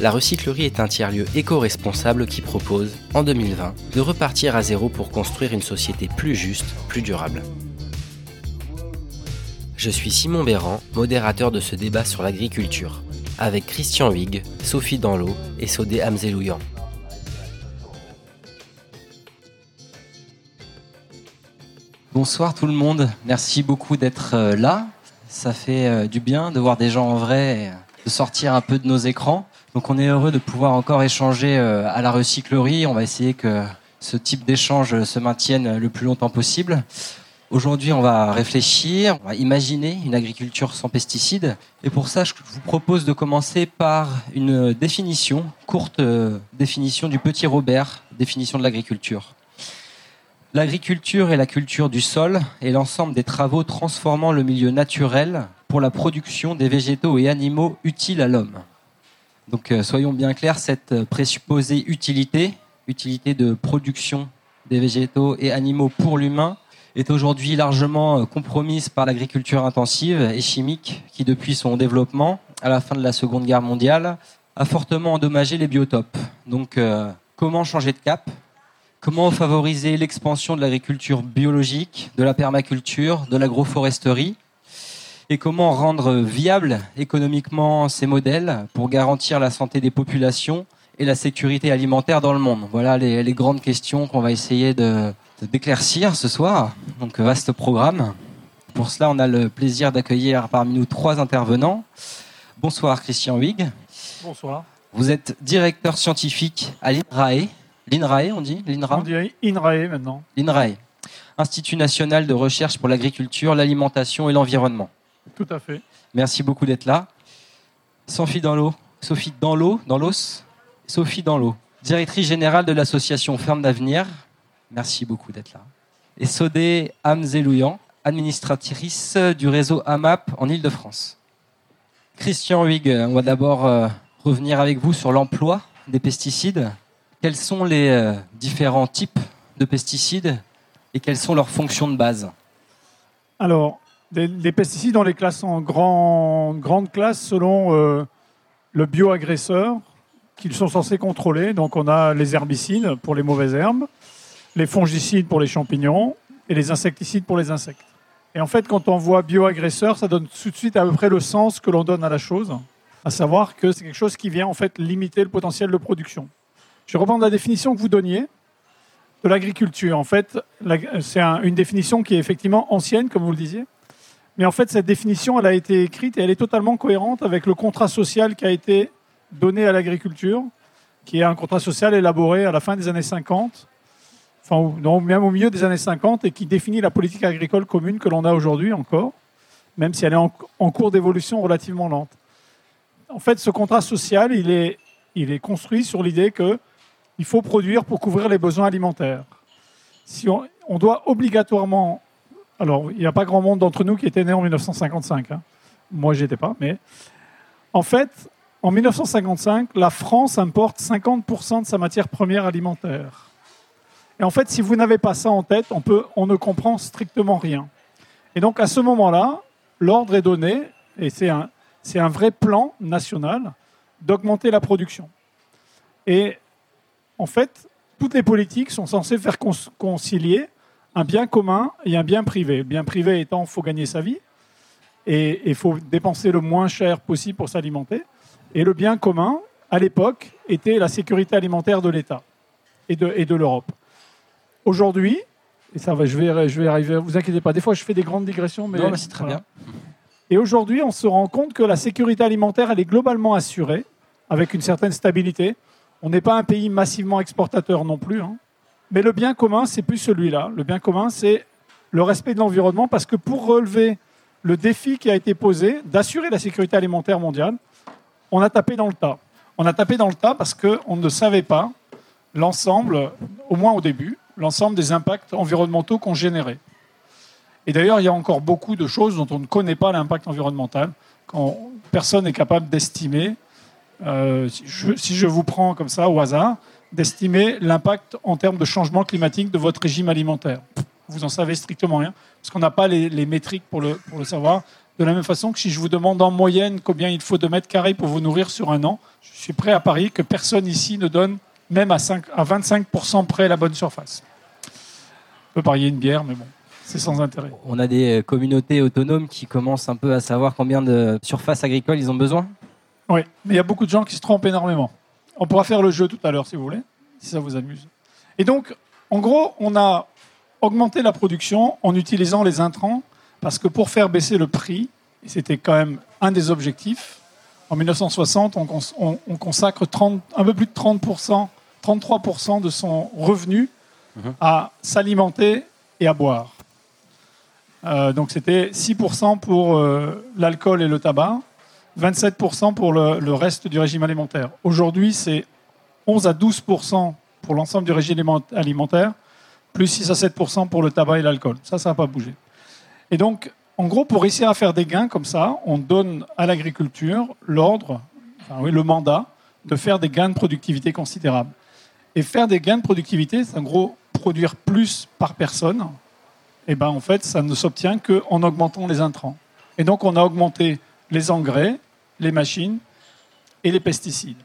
la recyclerie est un tiers-lieu éco-responsable qui propose, en 2020, de repartir à zéro pour construire une société plus juste, plus durable. Je suis Simon Béran, modérateur de ce débat sur l'agriculture, avec Christian Huyghe, Sophie Danlot et Sodé Hamzelouyan. Bonsoir tout le monde, merci beaucoup d'être euh, là. Ça fait euh, du bien de voir des gens en vrai, de sortir un peu de nos écrans. Donc on est heureux de pouvoir encore échanger euh, à la recyclerie. On va essayer que ce type d'échange se maintienne le plus longtemps possible. Aujourd'hui, on va réfléchir, on va imaginer une agriculture sans pesticides. Et pour ça, je vous propose de commencer par une définition, courte définition du petit Robert, définition de l'agriculture. L'agriculture est la culture du sol et l'ensemble des travaux transformant le milieu naturel pour la production des végétaux et animaux utiles à l'homme. Donc euh, soyons bien clairs, cette présupposée utilité, utilité de production des végétaux et animaux pour l'humain, est aujourd'hui largement euh, compromise par l'agriculture intensive et chimique qui, depuis son développement à la fin de la Seconde Guerre mondiale, a fortement endommagé les biotopes. Donc euh, comment changer de cap? Comment favoriser l'expansion de l'agriculture biologique, de la permaculture, de l'agroforesterie? Et comment rendre viables économiquement ces modèles pour garantir la santé des populations et la sécurité alimentaire dans le monde? Voilà les, les grandes questions qu'on va essayer de, d'éclaircir ce soir. Donc vaste programme. Pour cela, on a le plaisir d'accueillir parmi nous trois intervenants. Bonsoir Christian Huyghe. Bonsoir. Vous êtes directeur scientifique à l'INRAE, L'INRAE, on dit On dit INRAE maintenant. L'INRAE, Institut national de recherche pour l'agriculture, l'alimentation et l'environnement. Tout à fait. Merci beaucoup d'être là. Sophie Danlot, Sophie Danlot, dans l'os, Sophie Danlot, directrice générale de l'association Ferme d'Avenir. Merci beaucoup d'être là. Et Sodé Hamzelouyan, administratrice du réseau AMAP en Ile-de-France. Christian Huyghe, on va d'abord euh, revenir avec vous sur l'emploi des pesticides. Quels sont les euh, différents types de pesticides et quelles sont leurs fonctions de base? Alors, les, pesticides, on les classe en grand, grandes classes selon euh, le bioagresseur qu'ils sont censés contrôler. Donc, on a les herbicides pour les mauvaises herbes, les fongicides pour les champignons et les insecticides pour les insectes. Et en fait, quand on voit bioagresseur, ça donne tout de suite à peu près le sens que l'on donne à la chose, à savoir que c'est quelque chose qui vient en fait limiter le potentiel de production. Je vais reprendre la définition que vous donniez de l'agriculture. En fait, c'est une définition qui est effectivement ancienne, comme vous le disiez. Mais en fait, cette définition, elle a été écrite et elle est totalement cohérente avec le contrat social qui a été donné à l'agriculture, qui est un contrat social élaboré à la fin des années 50, enfin, même au milieu des années 50, et qui définit la politique agricole commune que l'on a aujourd'hui encore, même si elle est en, en cours d'évolution relativement lente. En fait, ce contrat social, il est, il est construit sur l'idée que il faut produire pour couvrir les besoins alimentaires. Si on, doit obligatoirement. Alors, il n'y a pas grand monde d'entre nous qui était né en 1955. Hein. Moi, j'y étais pas, mais. En fait, en 1955, la France importe 50% de sa matière première alimentaire. Et en fait, si vous n'avez pas ça en tête, on, ne comprend strictement rien. Et donc, à ce moment-là, l'ordre est donné, et c'est un vrai plan national, d'augmenter la production. Et en fait, toutes les politiques sont censées faire concilier un bien commun et un bien privé. Le bien privé étant, il faut gagner sa vie et il faut dépenser le moins cher possible pour s'alimenter. Et le bien commun, à l'époque, était la sécurité alimentaire de l'État et de, et de l'Europe. Aujourd'hui, et ça va, je vais, je vais arriver, vous inquiétez pas, des fois je fais des grandes digressions, mais, non, mais c'est très bien. Et aujourd'hui, on se rend compte que la sécurité alimentaire, elle est globalement assurée, avec une certaine stabilité. On n'est pas un pays massivement exportateur non plus. Hein. Mais le bien commun, c'est plus celui-là. Le bien commun, c'est le respect de l'environnement, parce que pour relever le défi qui a été posé d'assurer la sécurité alimentaire mondiale, on a tapé dans le tas. On a tapé dans le tas parce qu'on ne savait pas l'ensemble, au moins au début, l'ensemble des impacts environnementaux qu'on générait. Et d'ailleurs, il y a encore beaucoup de choses dont on ne connaît pas l'impact environnemental, quand personne n'est capable d'estimer, euh, si, je, si je vous prends comme ça au hasard, d'estimer l'impact en termes de changement climatique de votre régime alimentaire. Vous en savez strictement rien, parce qu'on n'a pas les, les métriques pour le, pour le savoir. De la même façon que si je vous demande en moyenne combien il faut de mètres carrés pour vous nourrir sur un an, je suis prêt à parier que personne ici ne donne même à, 5, à 25% près la bonne surface. On peut parier une bière, mais bon, c'est sans intérêt. On a des communautés autonomes qui commencent un peu à savoir combien de surface agricole ils ont besoin? Oui, mais il y a beaucoup de gens qui se trompent énormément. On pourra faire le jeu tout à l'heure si vous voulez, si ça vous amuse. Et donc, en gros, on a augmenté la production en utilisant les intrants parce que pour faire baisser le prix, et c'était quand même un des objectifs, en 1960, on, cons- on- on consacre 30 un peu plus de 30%, 33% de son revenu Mhm. à s'alimenter et à boire. Euh, donc c'était 6% pour euh, l'alcool et le tabac, 27% pour le, reste du régime alimentaire. Aujourd'hui, c'est 11 à 12% pour l'ensemble du régime aliment- alimentaire, plus 6 à 7% pour le tabac et l'alcool. Ça, ça n'a pas bougé. Et donc, en gros, pour réussir à faire des gains comme ça, on donne à l'agriculture l'ordre, le mandat de faire des gains de productivité considérables. Et faire des gains de productivité, c'est en gros produire plus par personne. Et ben en fait, ça ne s'obtient qu'en augmentant les intrants. Et donc, on a augmenté les engrais, les machines et les pesticides.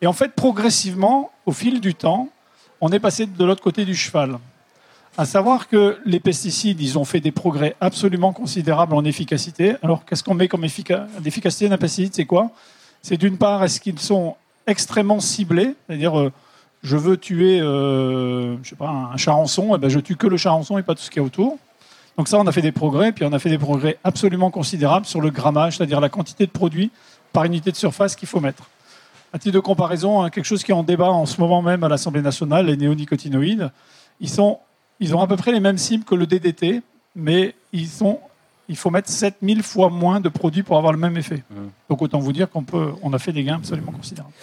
Et en fait, progressivement, au fil du temps, on est passé de l'autre côté du cheval. À savoir que les pesticides, ils ont fait des progrès absolument considérables en efficacité. Alors, qu'est-ce qu'on met comme effica- l'efficacité d'un pesticide? C'est quoi? C'est d'une part, est-ce qu'ils sont extrêmement ciblés? C'est-à-dire, euh, je veux tuer, euh, un charançon, et ben je tue que le charançon et pas tout ce qu'il y a autour. Donc ça, on a fait des progrès, puis on a fait des progrès absolument considérables sur le grammage, c'est-à-dire la quantité de produits par unité de surface qu'il faut mettre. À titre de comparaison, hein, quelque chose qui est en débat en ce moment même à l'Assemblée nationale, les néonicotinoïdes, ils, sont, ils ont à peu près les mêmes cibles que le DDT, mais ils sont, il faut mettre 7000 fois moins de produits pour avoir le même effet. Mhm. Donc autant vous dire qu'on peut, on a fait des gains absolument considérables.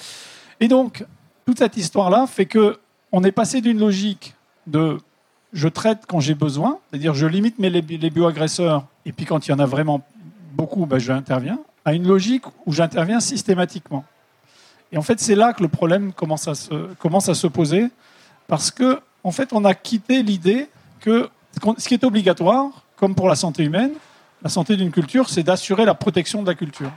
Et donc, toute cette histoire-là fait que on est passé d'une logique de je traite quand j'ai besoin, c'est-à-dire je limite mes, les, bioagresseurs, et puis quand il y en a vraiment beaucoup, ben, j'interviens, à une logique où j'interviens systématiquement. Et en fait, c'est là que le problème commence à se, commence poser, parce que fait, on a quitté l'idée que ce qui est obligatoire, comme pour la santé humaine, la santé d'une culture, c'est d'assurer la protection de la culture.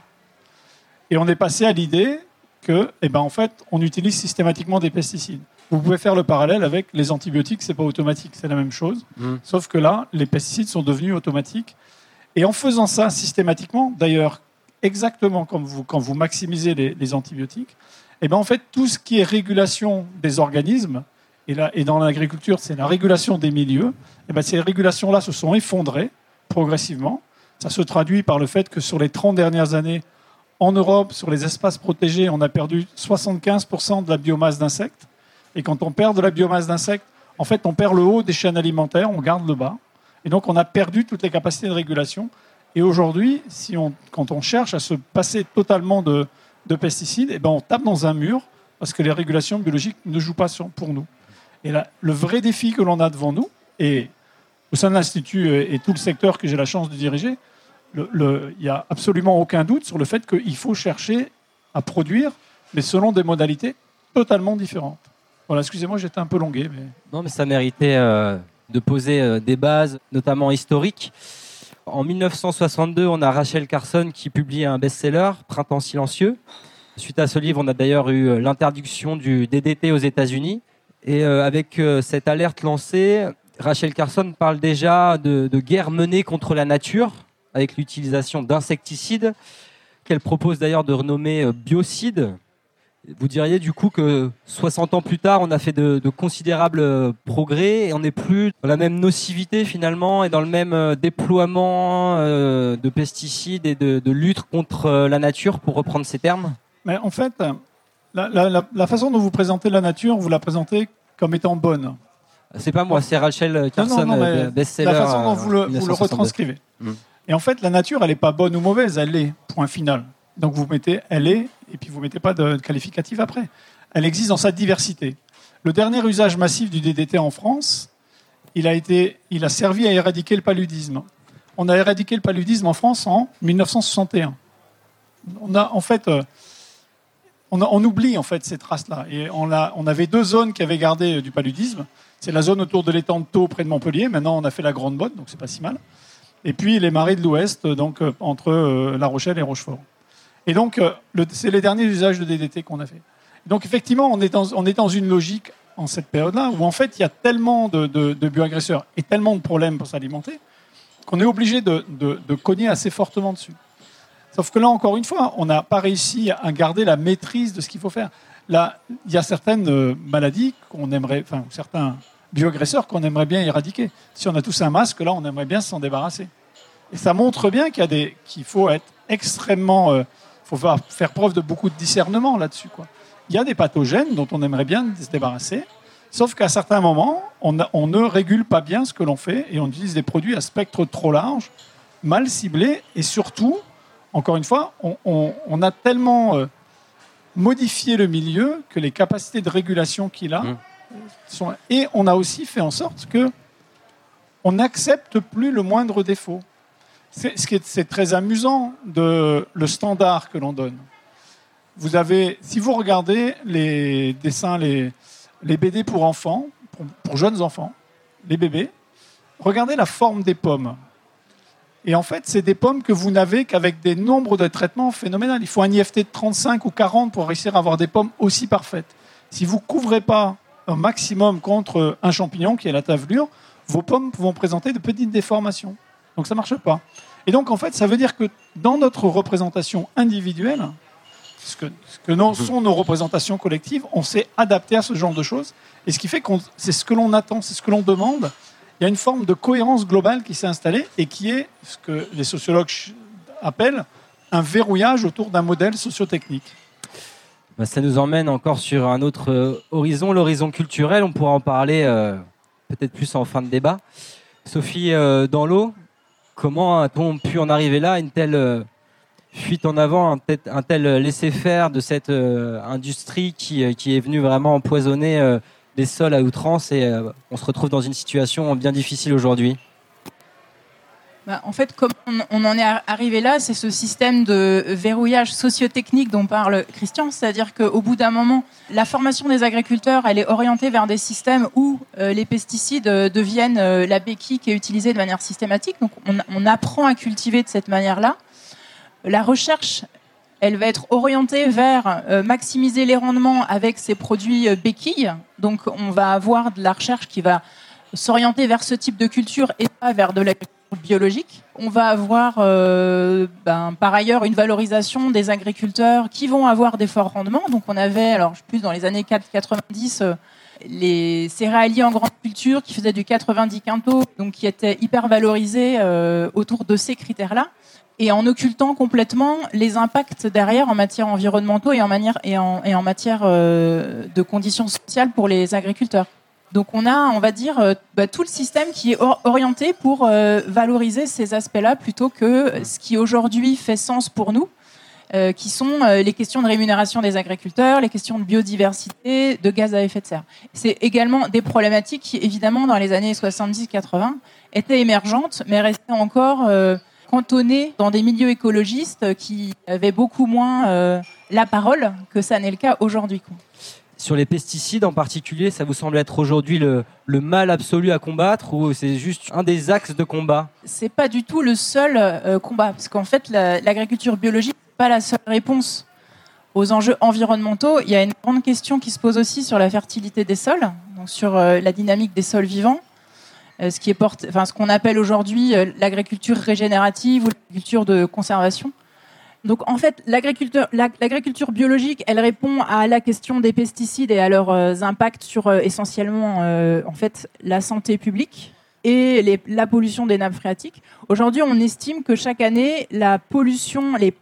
Et on est passé à l'idée que, eh ben, en fait, on utilise systématiquement des pesticides. Vous pouvez faire le parallèle avec les antibiotiques, c'est pas automatique, c'est la même chose. Mm. Sauf que là, les pesticides sont devenus automatiques. Et en faisant ça systématiquement, d'ailleurs, exactement comme vous, quand vous maximisez les, les antibiotiques, eh ben, en fait, tout ce qui est régulation des organismes, et, là, et dans l'agriculture, c'est la régulation des milieux, eh ben, ces régulations-là se sont effondrées progressivement. Ça se traduit par le fait que sur les 30 dernières années, en Europe, sur les espaces protégés, on a perdu 75% de la biomasse d'insectes. Et quand on perd de la biomasse d'insectes, en fait, on perd le haut des chaînes alimentaires, on garde le bas. Et donc, on a perdu toutes les capacités de régulation. Et aujourd'hui, si on, quand on cherche à se passer totalement de, de pesticides, eh ben, on tape dans un mur parce que les régulations biologiques ne jouent pas pour nous. Et là, le vrai défi que l'on a devant nous, et au sein de l'Institut et tout le secteur que j'ai la chance de diriger, il n'y a absolument aucun doute sur le fait qu'il faut chercher à produire, mais selon des modalités totalement différentes. Voilà, excusez-moi, j'étais un peu longué, mais Non, mais ça méritait euh, de poser euh, des bases, notamment historiques. En 1962, on a Rachel Carson qui publie un best-seller, Printemps silencieux. Suite à ce livre, on a d'ailleurs eu euh, l'interdiction du DDT aux États-Unis. Et avec cette alerte lancée, Rachel Carson parle déjà de, de guerre menée contre la nature, avec l'utilisation d'insecticides, qu'elle propose d'ailleurs de renommer biocides. Vous diriez du coup que 60 ans plus tard, on a fait de, de considérables euh, progrès et on n'est plus dans la même nocivité finalement et dans le même euh, déploiement euh, de pesticides et de, de lutte contre la nature, pour reprendre ces termes? Mais en fait, la, la- la- la façon dont vous présentez la nature, vous la présentez comme étant bonne. C'est pas moi, c'est Rachel Carson, non, mais euh, best-seller. La façon dont vous le, vous le 1962. retranscrivez. Mm. Et en fait, la nature, elle n'est pas bonne ou mauvaise, elle est, point final. Donc vous mettez elle est, et puis vous mettez pas de qualificatif après. Elle existe dans sa diversité. le dernier usage massif du DDT en France, il a, été, il a servi à éradiquer le paludisme. On a éradiqué le paludisme en France en 1961. On a en fait, euh, on, oublie en fait ces traces-là. Et on, a, on, avait deux zones qui avaient gardé du paludisme. C'est la zone autour de l'étang de Thau, près de Montpellier. Maintenant, on a fait la Grande Botte, donc c'est pas si mal. Et puis les marais de l'Ouest, donc euh, entre euh, La Rochelle et Rochefort. Et donc, c'est les derniers usages de DDT qu'on a fait. Donc effectivement, on est dans, on est dans une logique en cette période-là, où en fait il y a tellement de, bioagresseurs et tellement de problèmes pour s'alimenter, qu'on est obligé de, cogner assez fortement dessus. Sauf que là, encore une fois, on n'a pas réussi à garder la maîtrise de ce qu'il faut faire. Là, il y a certaines euh, maladies qu'on aimerait, enfin, certains bioagresseurs qu'on aimerait bien éradiquer. Si on a tous un masque, là, on aimerait bien s'en débarrasser. Et ça montre bien qu'il faut être extrêmement, euh, faut faire preuve de beaucoup de discernement là-dessus, quoi il y a des pathogènes dont on aimerait bien se débarrasser, sauf qu'à certains moments, on, ne régule pas bien ce que l'on fait et on utilise des produits à spectre trop large, mal ciblés, et surtout, encore une fois, on, a tellement euh, modifié le milieu que les capacités de régulation qu'il a mmh. sont... Et on a aussi fait en sorte que on n'accepte plus le moindre défaut. C'est très amusant de le standard que l'on donne vous avez, si vous regardez les dessins, les, BD pour enfants, pour, jeunes enfants, les bébés, regardez la forme des pommes. Et en fait, c'est des pommes que vous n'avez qu'avec des nombres de traitements phénoménaux. Il faut un IFT de 35 ou 40 pour réussir à avoir des pommes aussi parfaites. Si vous couvrez pas un maximum contre un champignon qui est la tavelure, vos pommes vont présenter de petites déformations. Donc ça ne marche pas. Et donc en fait, ça veut dire que dans notre représentation individuelle, ce que, ce mhm. sont nos représentations collectives, on s'est adapté à ce genre de choses. Et ce qui fait que c'est ce que l'on attend, c'est ce que l'on demande. Il y a une forme de cohérence globale qui s'est installée et qui est ce que les sociologues appellent un verrouillage autour d'un modèle sociotechnique. Bah, ça nous emmène encore sur un autre euh, horizon, l'horizon culturel. On pourra en parler euh, peut-être plus en fin de débat. Sophie, euh, comment a-t-on pu en arriver là, une telle fuite en avant, un, tel laisser-faire de cette euh, industrie qui, euh, qui, est venue vraiment empoisonner euh, les sols à outrance et on se retrouve dans une situation bien difficile aujourd'hui? Bah, en fait, comme on, en est arrivé là, c'est ce système de verrouillage sociotechnique dont parle Christian, c'est-à-dire qu'au bout d'un moment, la formation des agriculteurs, elle est orientée vers des systèmes où les pesticides deviennent la béquille qui est utilisée de manière systématique. Donc, on, apprend à cultiver de cette manière-là la recherche, elle va être orientée vers euh, maximiser les rendements avec ces produits euh, béquilles. Donc, on va avoir de la recherche qui va s'orienter vers ce type de culture et pas vers de l'agriculture biologique. On va avoir euh, ben, par ailleurs une valorisation des agriculteurs qui vont avoir des forts rendements. Donc on avait, alors plus dans les années 90, les céréaliers en grande culture qui faisaient du 90 quintaux, donc qui étaient hyper valorisés autour de ces critères-là et en occultant complètement les impacts derrière en matière environnementaux et en, matière euh, de conditions sociales pour les agriculteurs. Donc on a, on va dire, euh, bah, tout le système qui est orienté pour euh, valoriser ces aspects-là plutôt que ce qui aujourd'hui fait sens pour nous, qui sont les questions de rémunération des agriculteurs, les questions de biodiversité, de gaz à effet de serre. C'est également des problématiques qui, évidemment, dans les années 70-80, étaient émergentes, mais restaient encore cantonné dans des milieux écologistes qui avaient beaucoup moins euh, la parole que ça n'est le cas aujourd'hui. Sur les pesticides en particulier, ça vous semble être aujourd'hui le, mal absolu à combattre ou c'est juste un des axes de combat? C'est pas du tout le seul euh, combat, parce qu'en fait, l'agriculture biologique n'est pas la seule réponse aux enjeux environnementaux. Il y a une grande question qui se pose aussi sur la fertilité des sols, donc sur euh, la dynamique des sols vivants. Euh, ce qu'on appelle aujourd'hui l'agriculture régénérative ou l'agriculture de conservation. Donc en fait, l'agriculture biologique, elle répond à la question des pesticides et à leurs euh, impacts sur essentiellement en fait la santé publique et la pollution des nappes phréatiques. Aujourd'hui, on estime que chaque année, la pollution, les,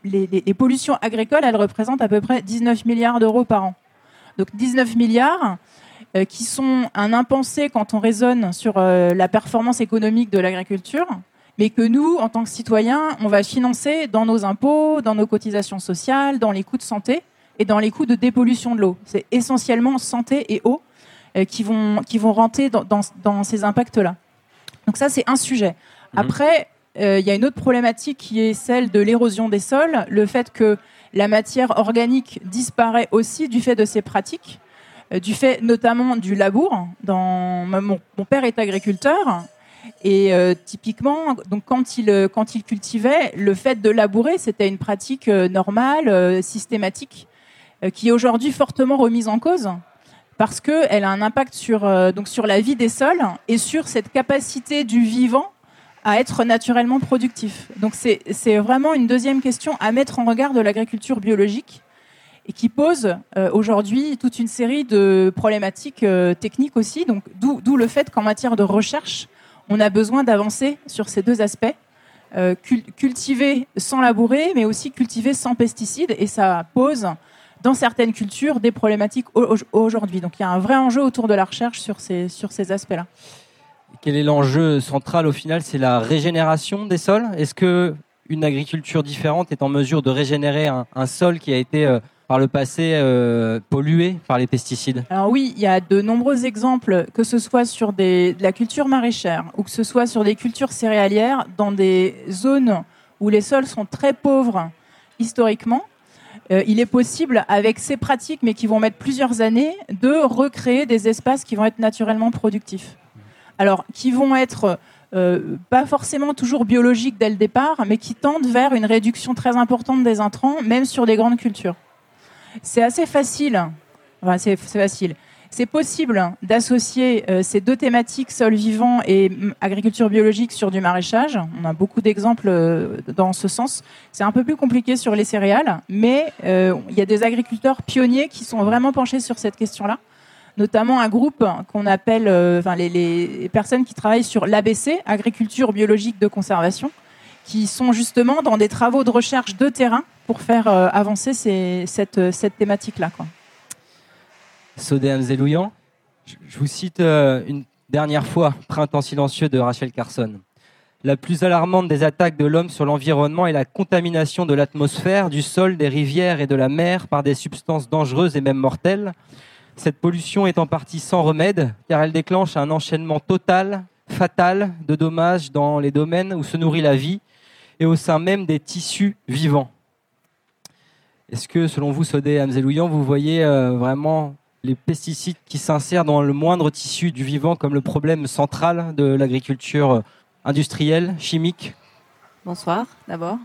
pollutions agricoles, elles représentent à peu près 19 milliards d'euros par an. Donc 19 milliards, euh, qui sont un impensé quand on raisonne sur euh, la performance économique de l'agriculture, mais que nous, en tant que citoyens, on va financer dans nos impôts, dans nos cotisations sociales, dans les coûts de santé et dans les coûts de dépollution de l'eau. C'est essentiellement santé et eau qui vont qui vont rentrer dans, dans, ces impacts-là. Donc ça, c'est un sujet. Mhm. Après, il y a une autre problématique qui est celle de l'érosion des sols, le fait que la matière organique disparaît aussi du fait de ces pratiques, du fait notamment du labour. Dans, mon, mon père est agriculteur et euh, typiquement, donc quand il euh, quand il cultivait, le fait de labourer, c'était une pratique euh, normale, systématique, qui est aujourd'hui fortement remise en cause parce qu'elle a un impact sur donc sur la vie des sols et sur cette capacité du vivant à être naturellement productif. Donc c'est c'est vraiment une deuxième question à mettre en regard de l'agriculture biologique et qui pose aujourd'hui toute une série de problématiques techniques aussi. Donc d'où le fait qu'en matière de recherche on a besoin d'avancer sur ces deux aspects. Euh, cultiver sans labourer, mais aussi cultiver sans pesticides. Et ça pose, dans certaines cultures, des problématiques aujourd'hui. Donc il y a un vrai enjeu autour de la recherche sur ces, sur ces aspects-là. Quel est l'enjeu central au final C'est la régénération des sols? Est-ce que une agriculture différente est en mesure de régénérer un, sol qui a été euh, par le passé euh, pollués par les pesticides Alors oui, il y a de nombreux exemples, que ce soit sur des, de la culture maraîchère ou que ce soit sur des cultures céréalières, dans des zones où les sols sont très pauvres historiquement. Euh, il est possible, avec ces pratiques, mais qui vont mettre plusieurs années, de recréer des espaces qui vont être naturellement productifs. Alors, qui vont être euh, pas forcément toujours biologiques dès le départ, mais qui tendent vers une réduction très importante des intrants, même sur des grandes cultures. C'est assez facile. C'est facile. C'est possible d'associer euh, ces deux thématiques, sol vivant et agriculture biologique, sur du maraîchage. On a beaucoup d'exemples euh, dans ce sens. C'est un peu plus compliqué sur les céréales, mais euh, il y a des agriculteurs pionniers qui sont vraiment penchés sur cette question-là. Notamment un groupe qu'on appelle, les personnes qui travaillent sur l'ABC, agriculture biologique de conservation, qui sont justement dans des travaux de recherche de terrain pour faire euh, avancer cette, euh, cette thématique-là. Sodé je vous cite euh, une dernière fois Printemps silencieux de Rachel Carson. La plus alarmante des attaques de l'homme sur l'environnement est la contamination de l'atmosphère, du sol, des rivières et de la mer par des substances dangereuses et même mortelles. Cette pollution est en partie sans remède, car elle déclenche un enchaînement total, fatal, de dommages dans les domaines où se nourrit la vie et au sein même des tissus vivants. Est-ce que, selon vous, Sodé Amzelouyan, vous voyez euh, vraiment les pesticides qui s'insèrent dans le moindre tissu du vivant comme le problème central de l'agriculture industrielle, chimique? Bonsoir, d'abord.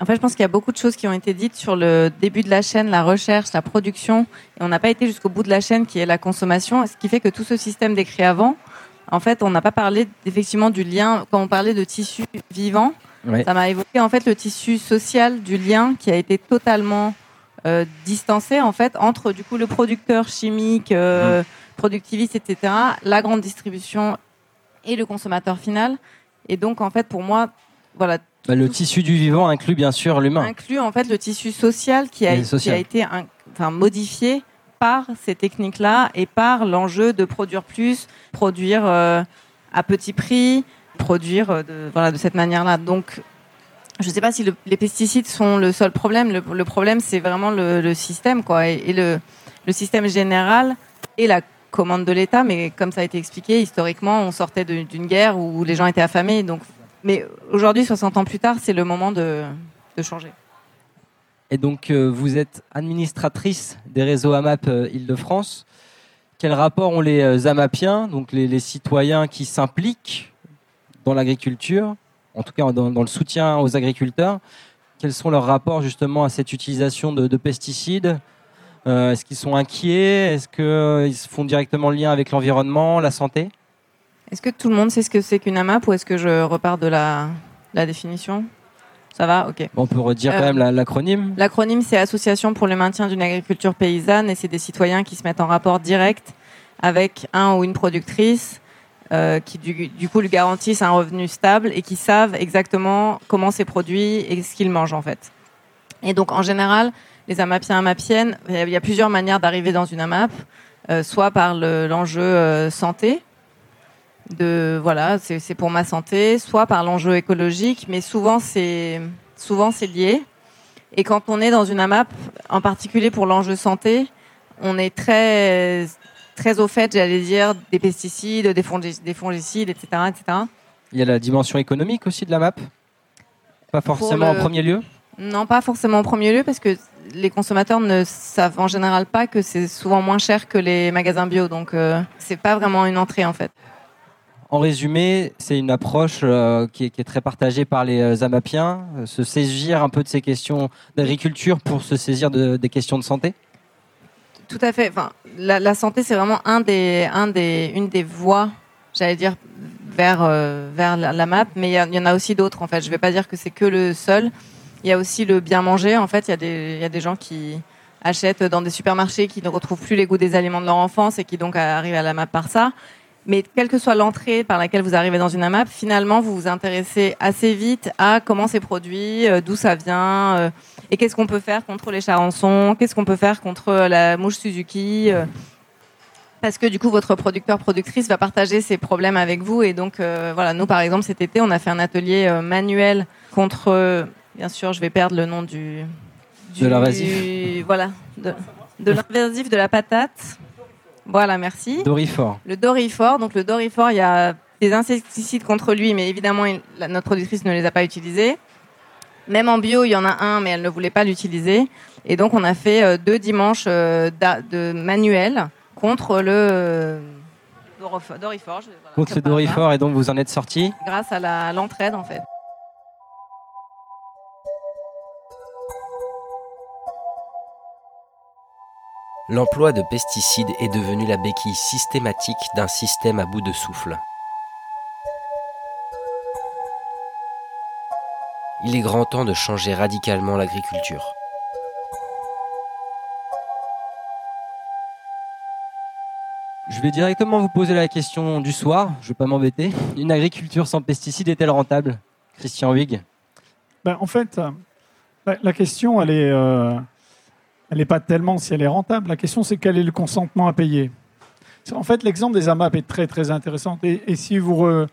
En fait, je pense qu'il y a beaucoup de choses qui ont été dites sur le début de la chaîne, la recherche, la production, et on n'a pas été jusqu'au bout de la chaîne qui est la consommation, ce qui fait que tout ce système décrit avant, en fait, on n'a pas parlé effectivement du lien, quand on parlait de tissu vivant, ça m'a évoqué en fait le tissu social du lien qui a été totalement euh, distancé en fait entre du coup le producteur chimique, euh, mm. productiviste, etc., la grande distribution et le consommateur final. Et donc en fait pour moi, voilà. Bah, le tissu du vivant inclut bien sûr l'humain. Inclut en fait le tissu social qui a, qui a été enfin, modifié par ces techniques-là et par l'enjeu de produire plus, produire euh, à petit prix, produire euh, de, voilà, de cette manière-là. Donc, je ne sais pas si les pesticides sont le seul problème. Le, problème, c'est vraiment le, système, quoi, et, le, le, système général et la commande de l'État. Mais comme ça a été expliqué, historiquement, on sortait d'une guerre où les gens étaient affamés. Donc, mais aujourd'hui, 60 ans plus tard, c'est le moment de, de, changer. Et donc, euh, vous êtes administratrice des réseaux AMAP euh, Île-de-France. Quel rapport ont les AMAPiens, donc les citoyens qui s'impliquent dans l'agriculture, en tout cas dans, le soutien aux agriculteurs. Quels sont leurs rapports justement à cette utilisation de, pesticides? Euh, Est-ce qu'ils sont inquiets? Est-ce qu'ils font directement le lien avec l'environnement, la santé? Est-ce que tout le monde sait ce que c'est qu'une AMAP ou est-ce que je repars de la, définition? Ça va? Ok. on peut redire quand même euh, l'acronyme. L'acronyme, c'est Association pour le maintien d'une agriculture paysanne et c'est des citoyens qui se mettent en rapport direct avec un ou une productrice euh, qui du, coup lui garantissent un revenu stable et qui savent exactement comment c'est produit et ce qu'ils mangent en fait. Et donc en général, les amapiens amapiennes, il y a plusieurs manières d'arriver dans une AMAP, euh, soit par l'enjeu euh, santé, de voilà, c'est pour ma santé, soit par l'enjeu écologique, mais souvent c'est souvent c'est lié. Et quand on est dans une AMAP, en particulier pour l'enjeu santé, on est très très au fait, j'allais dire, des pesticides, des, des fongicides, etc., etc. Il y a la dimension économique aussi de la map? Pas forcément en premier lieu? Non, pas forcément en premier lieu, parce que les consommateurs ne savent en général pas que c'est souvent moins cher que les magasins bio. Donc, euh, c'est pas vraiment une entrée, en fait. En résumé, c'est une approche euh, qui, est, très partagée par les euh, Amapiens, se saisir un peu de ces questions d'agriculture pour se saisir des questions de santé Tout à fait. Enfin, la, santé, c'est vraiment une des voies, j'allais dire, vers, vers la, map, mais il y, en a aussi d'autres, en fait. Je ne vais pas dire que c'est que le seul. Il y a aussi le bien manger. En fait, il y a des gens qui achètent dans des supermarchés qui ne retrouvent plus les goûts des aliments de leur enfance et qui donc arrivent à la map par ça. Mais quelle que soit l'entrée par laquelle vous arrivez dans une AMAP, finalement, vous vous intéressez assez vite à comment c'est produit, euh, d'où ça vient, euh, et qu'est-ce qu'on peut faire contre les charançons, qu'est-ce qu'on peut faire contre la mouche Suzuki? Euh, parce que du coup, votre producteur-productrice va partager ses problèmes avec vous. Et donc, voilà, nous, par exemple, cet été, on a fait un atelier manuel contre Bien sûr, je vais perdre le nom du. de l'invasif. Voilà, de, de l'invasif de la patate. Voilà, merci. Dorifort. Le Dorifort. Donc, le Dorifort, il y a des insecticides contre lui, mais évidemment, notre productrice ne les a pas utilisés. Même en bio, il y en a un, mais elle ne voulait pas l'utiliser. Et donc, on a fait euh, deux dimanches euh, de manuel contre le. Euh, Dorifort. contre le Dorifort, et donc vous en êtes sorti Grâce à l'entraide, en fait. l'emploi de pesticides est devenu la béquille systématique d'un système à bout de souffle. Il est grand temps de changer radicalement l'agriculture. Je vais directement vous poser la question du soir, je ne vais pas m'embêter. Une agriculture sans pesticides est-elle rentable? Christian Wig ben, En fait, euh, la, question, elle est, euh, elle n'est pas tellement si elle est rentable. La question, c'est quel est le consentement à payer? En fait, l'exemple des AMAP est très, très intéressant. Et, si vous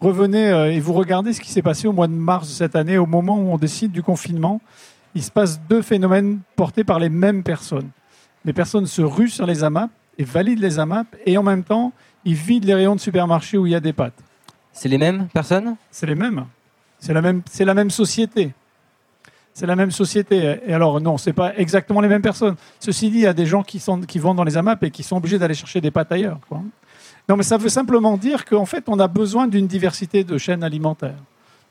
revenez euh, et vous regardez ce qui s'est passé au mois de mars de cette année, au moment où on décide du confinement, il se passe deux phénomènes portés par les mêmes personnes. Les personnes se ruent sur les AMAP et valident les AMAP, et en même temps, ils vident les rayons de supermarché où il y a des pâtes. C'est les mêmes personnes? C'est les mêmes. C'est la même, c'est la même société c'est la même société. Et alors, non, c'est pas exactement les mêmes personnes. Ceci dit, il y a des gens qui, sont, qui vont dans les AMAP et qui sont obligés d'aller chercher des pâtes ailleurs. Non, mais ça veut simplement dire qu'en fait, on a besoin d'une diversité de chaînes alimentaires.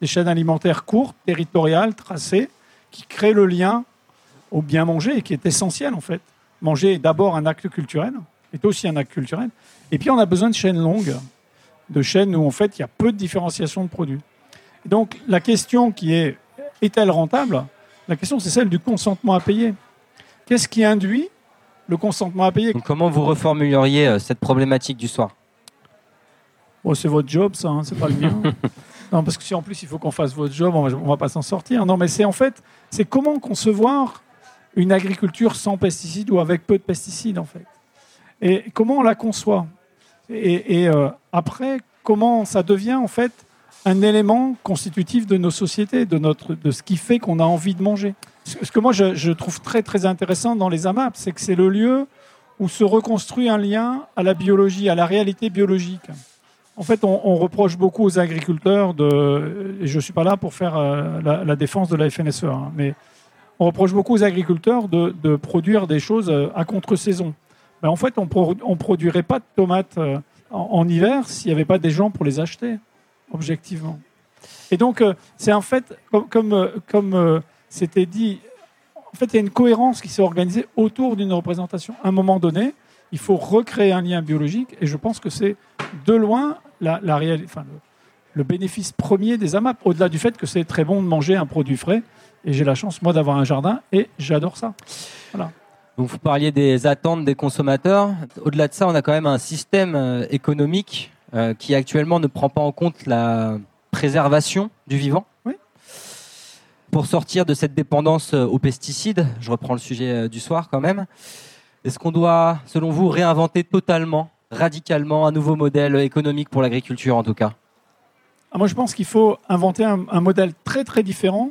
Des chaînes alimentaires courtes, territoriales, tracées, qui créent le lien au bien manger et qui est essentiel, en fait. Manger est d'abord un acte culturel, est aussi un acte culturel. Et puis, on a besoin de chaînes longues, de chaînes où, en fait, il y a peu de différenciation de produits. donc, la question qui est est-elle rentable? La question, c'est celle du consentement à payer. Qu'est-ce qui induit le consentement à payer? Comment vous reformuleriez euh, cette problématique du soir? Oh, C'est votre job, ça, hein, c'est pas le mien. non, parce que si en plus il faut qu'on fasse votre job, on va, va pas s'en sortir. Non, mais c'est en fait, c'est comment concevoir une agriculture sans pesticides ou avec peu de pesticides, en fait. Et comment on la conçoit Et, euh, après, comment ça devient, en fait, un élément constitutif de nos sociétés, de, notre, de ce qui fait qu'on a envie de manger. Ce que moi je, trouve très très intéressant dans les AMAP, c'est que c'est le lieu où se reconstruit un lien à la biologie, à la réalité biologique. En fait, on, reproche beaucoup aux agriculteurs de, et je ne suis pas là pour faire euh, la, défense de la FNSE, hein, mais on reproche beaucoup aux agriculteurs de, produire des choses euh, à contre-saison. Ben, en fait, on ne produirait pas de tomates euh, en hiver s'il n'y avait pas des gens pour les acheter objectivement. Et donc, c'est en fait, comme, c'était dit, en fait, il y a une cohérence qui s'est organisée autour d'une représentation. À un moment donné, il faut recréer un lien biologique, et je pense que c'est de loin la, la enfin, le, bénéfice premier des AMAP, au-delà du fait que c'est très bon de manger un produit frais. Et j'ai la chance, moi, d'avoir un jardin, et j'adore ça. Voilà. Donc vous parliez des attentes des consommateurs. Au-delà de ça, on a quand même un système économique euh, qui actuellement ne prend pas en compte la préservation du vivant. Pour sortir de cette dépendance euh, aux pesticides, je reprends le sujet euh, du soir quand même, est-ce qu'on doit, selon vous, réinventer totalement, radicalement un nouveau modèle économique pour l'agriculture en tout cas? Ah, Moi je pense qu'il faut inventer un, modèle très très différent,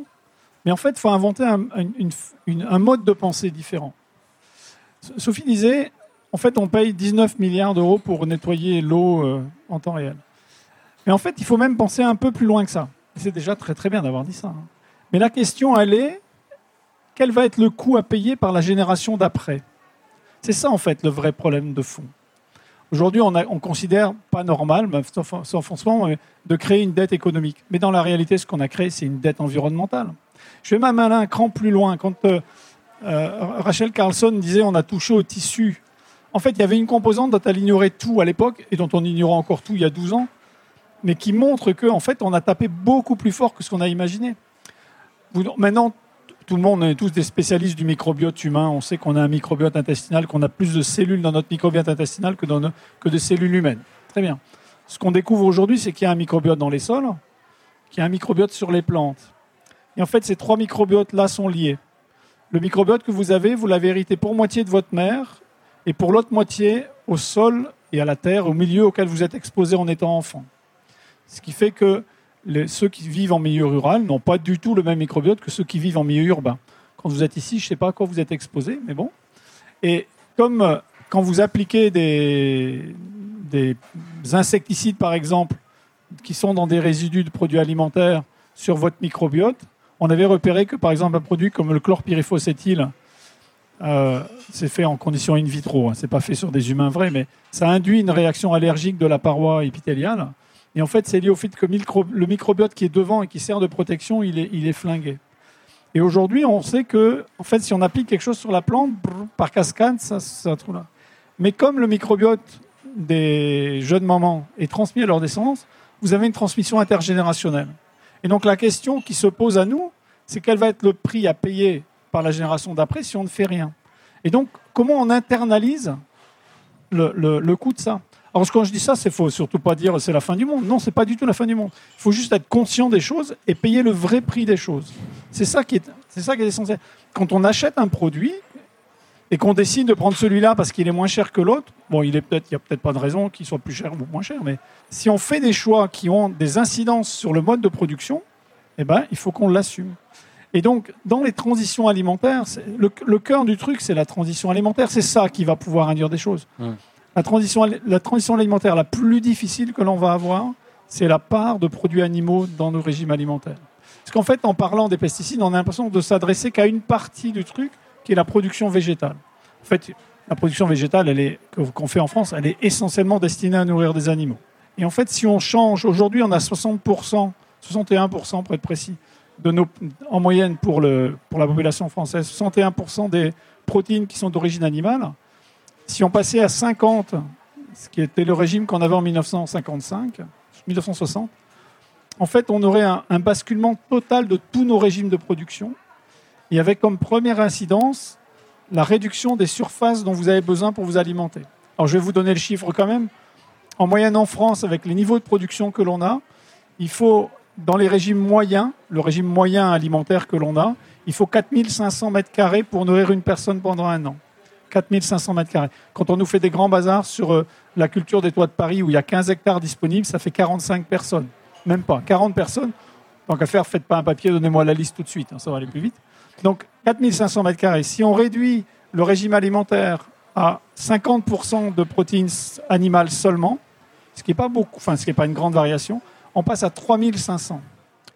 mais en fait il faut inventer un, mode de pensée différent. Sophie disait, en fait, on paye 19 milliards d'euros pour nettoyer l'eau euh, en temps réel. Mais en fait, il faut même penser un peu plus loin que ça. C'est déjà très très bien d'avoir dit ça. hein. Mais la question, elle est, quel va être le coût à payer par la génération d'après? C'est ça, en fait, le vrai problème de fond. Aujourd'hui, on, considère pas normal, sauf, sauf ce de créer une dette économique. Mais dans la réalité, ce qu'on a créé, c'est une dette environnementale. Je vais même aller un cran plus loin. Quand euh, euh, Rachel Carlson disait on a touché au tissu, en fait, il y avait une composante dont elle ignorait tout à l'époque et dont on ignorait encore tout il y a 12 ans, mais qui montre qu'en en fait, on a tapé beaucoup plus fort que ce qu'on a imaginé. Maintenant, tout le monde, on est tous des spécialistes du microbiote humain. On sait qu'on a un microbiote intestinal, qu'on a plus de cellules dans notre microbiote intestinal que, que de cellules humaines. Très bien. Ce qu'on découvre aujourd'hui, c'est qu'il y a un microbiote dans les sols, qu'il y a un microbiote sur les plantes. Et en fait, ces trois microbiotes-là sont liés. Le microbiote que vous avez, vous l'avez hérité pour moitié de votre mère et pour l'autre moitié au sol et à la terre, au milieu auquel vous êtes exposé en étant enfant. Ce qui fait que ceux qui vivent en milieu rural n'ont pas du tout le même microbiote que ceux qui vivent en milieu urbain. Quand vous êtes ici, je ne sais pas à quoi vous êtes exposé, mais bon. Et comme euh, quand vous appliquez des, des insecticides, par exemple, qui sont dans des résidus de produits alimentaires sur votre microbiote, on avait repéré que, par exemple, un produit comme le chlorpyrifos-éthyle, euh, c'est fait en conditions in vitro, hein, c'est pas fait sur des humains vrais, mais ça induit une réaction allergique de la paroi épithéliale. Et en fait, c'est lié au fait que le microbiote qui est devant et qui sert de protection, il est, il est flingué. Et aujourd'hui, on sait que, en fait, si on applique quelque chose sur la plante, par cascade, ça, ça trouve là. Mais comme le microbiote des jeunes mamans est transmis à leur descendance, vous avez une transmission intergénérationnelle. Et donc la question qui se pose à nous, c'est quel va être le prix à payer par la génération d'après si on ne fait rien? Et donc, comment on internalise le- le coût de ça? Alors, quand je dis ça, c'est faut surtout pas dire c'est la fin du monde. Non, c'est pas du tout la fin du monde. Il faut juste être conscient des choses et payer le vrai prix des choses. C'est ça qui est, c'est ça qui est essentiel. Quand on achète un produit et qu'on décide de prendre celui-là parce qu'il est moins cher que l'autre, bon, il est peut-être, il y a peut-être pas de raison qu'il soit plus cher ou moins cher, mais si on fait des choix qui ont des incidences sur le mode de production, eh ben, il faut qu'on l'assume. Et donc, dans les transitions alimentaires, le, cœur du truc, c'est la transition alimentaire. C'est ça qui va pouvoir induire des choses. Mm. La, transition, alimentaire la plus difficile que l'on va avoir, c'est la part de produits animaux dans nos régimes alimentaires. Parce qu'en fait, en parlant des pesticides, on a l'impression de s'adresser qu'à une partie du truc, qui est la production végétale. En fait, la production végétale, qu'on fait en France, elle est essentiellement destinée à nourrir des animaux. Et en fait, si on change, aujourd'hui, on a 60%, 61% pour être précis, en moyenne pour la population française, 61% des protéines qui sont d'origine animale. Si on passait à 50, ce qui était le régime qu'on avait en 1955, 1960, en fait, on aurait un, basculement total de tous nos régimes de production et avec comme première incidence la réduction des surfaces dont vous avez besoin pour vous alimenter. Alors, je vais vous donner le chiffre quand même. En moyenne en France, avec les niveaux de production que l'on a, il faut, dans les régimes moyens, le régime moyen alimentaire que l'on a, il faut 4500 mètres carrés pour nourrir une personne pendant un an. 4500 mètres carrés. Quand on nous fait des grands bazars sur euh, la culture des toits de Paris où il y a 15 hectares disponibles, ça fait 45 personnes. Même pas, 40 personnes. Tant qu'à faire, faites pas un papier, donnez-moi la liste tout de suite, hein, ça va aller plus vite. Donc 4500 mètres carrés. Si on réduit le régime alimentaire à 50% de protéines animales seulement, ce qui n'est pas beaucoup, enfin ce qui n'est pas une grande variation, on passe à 3500.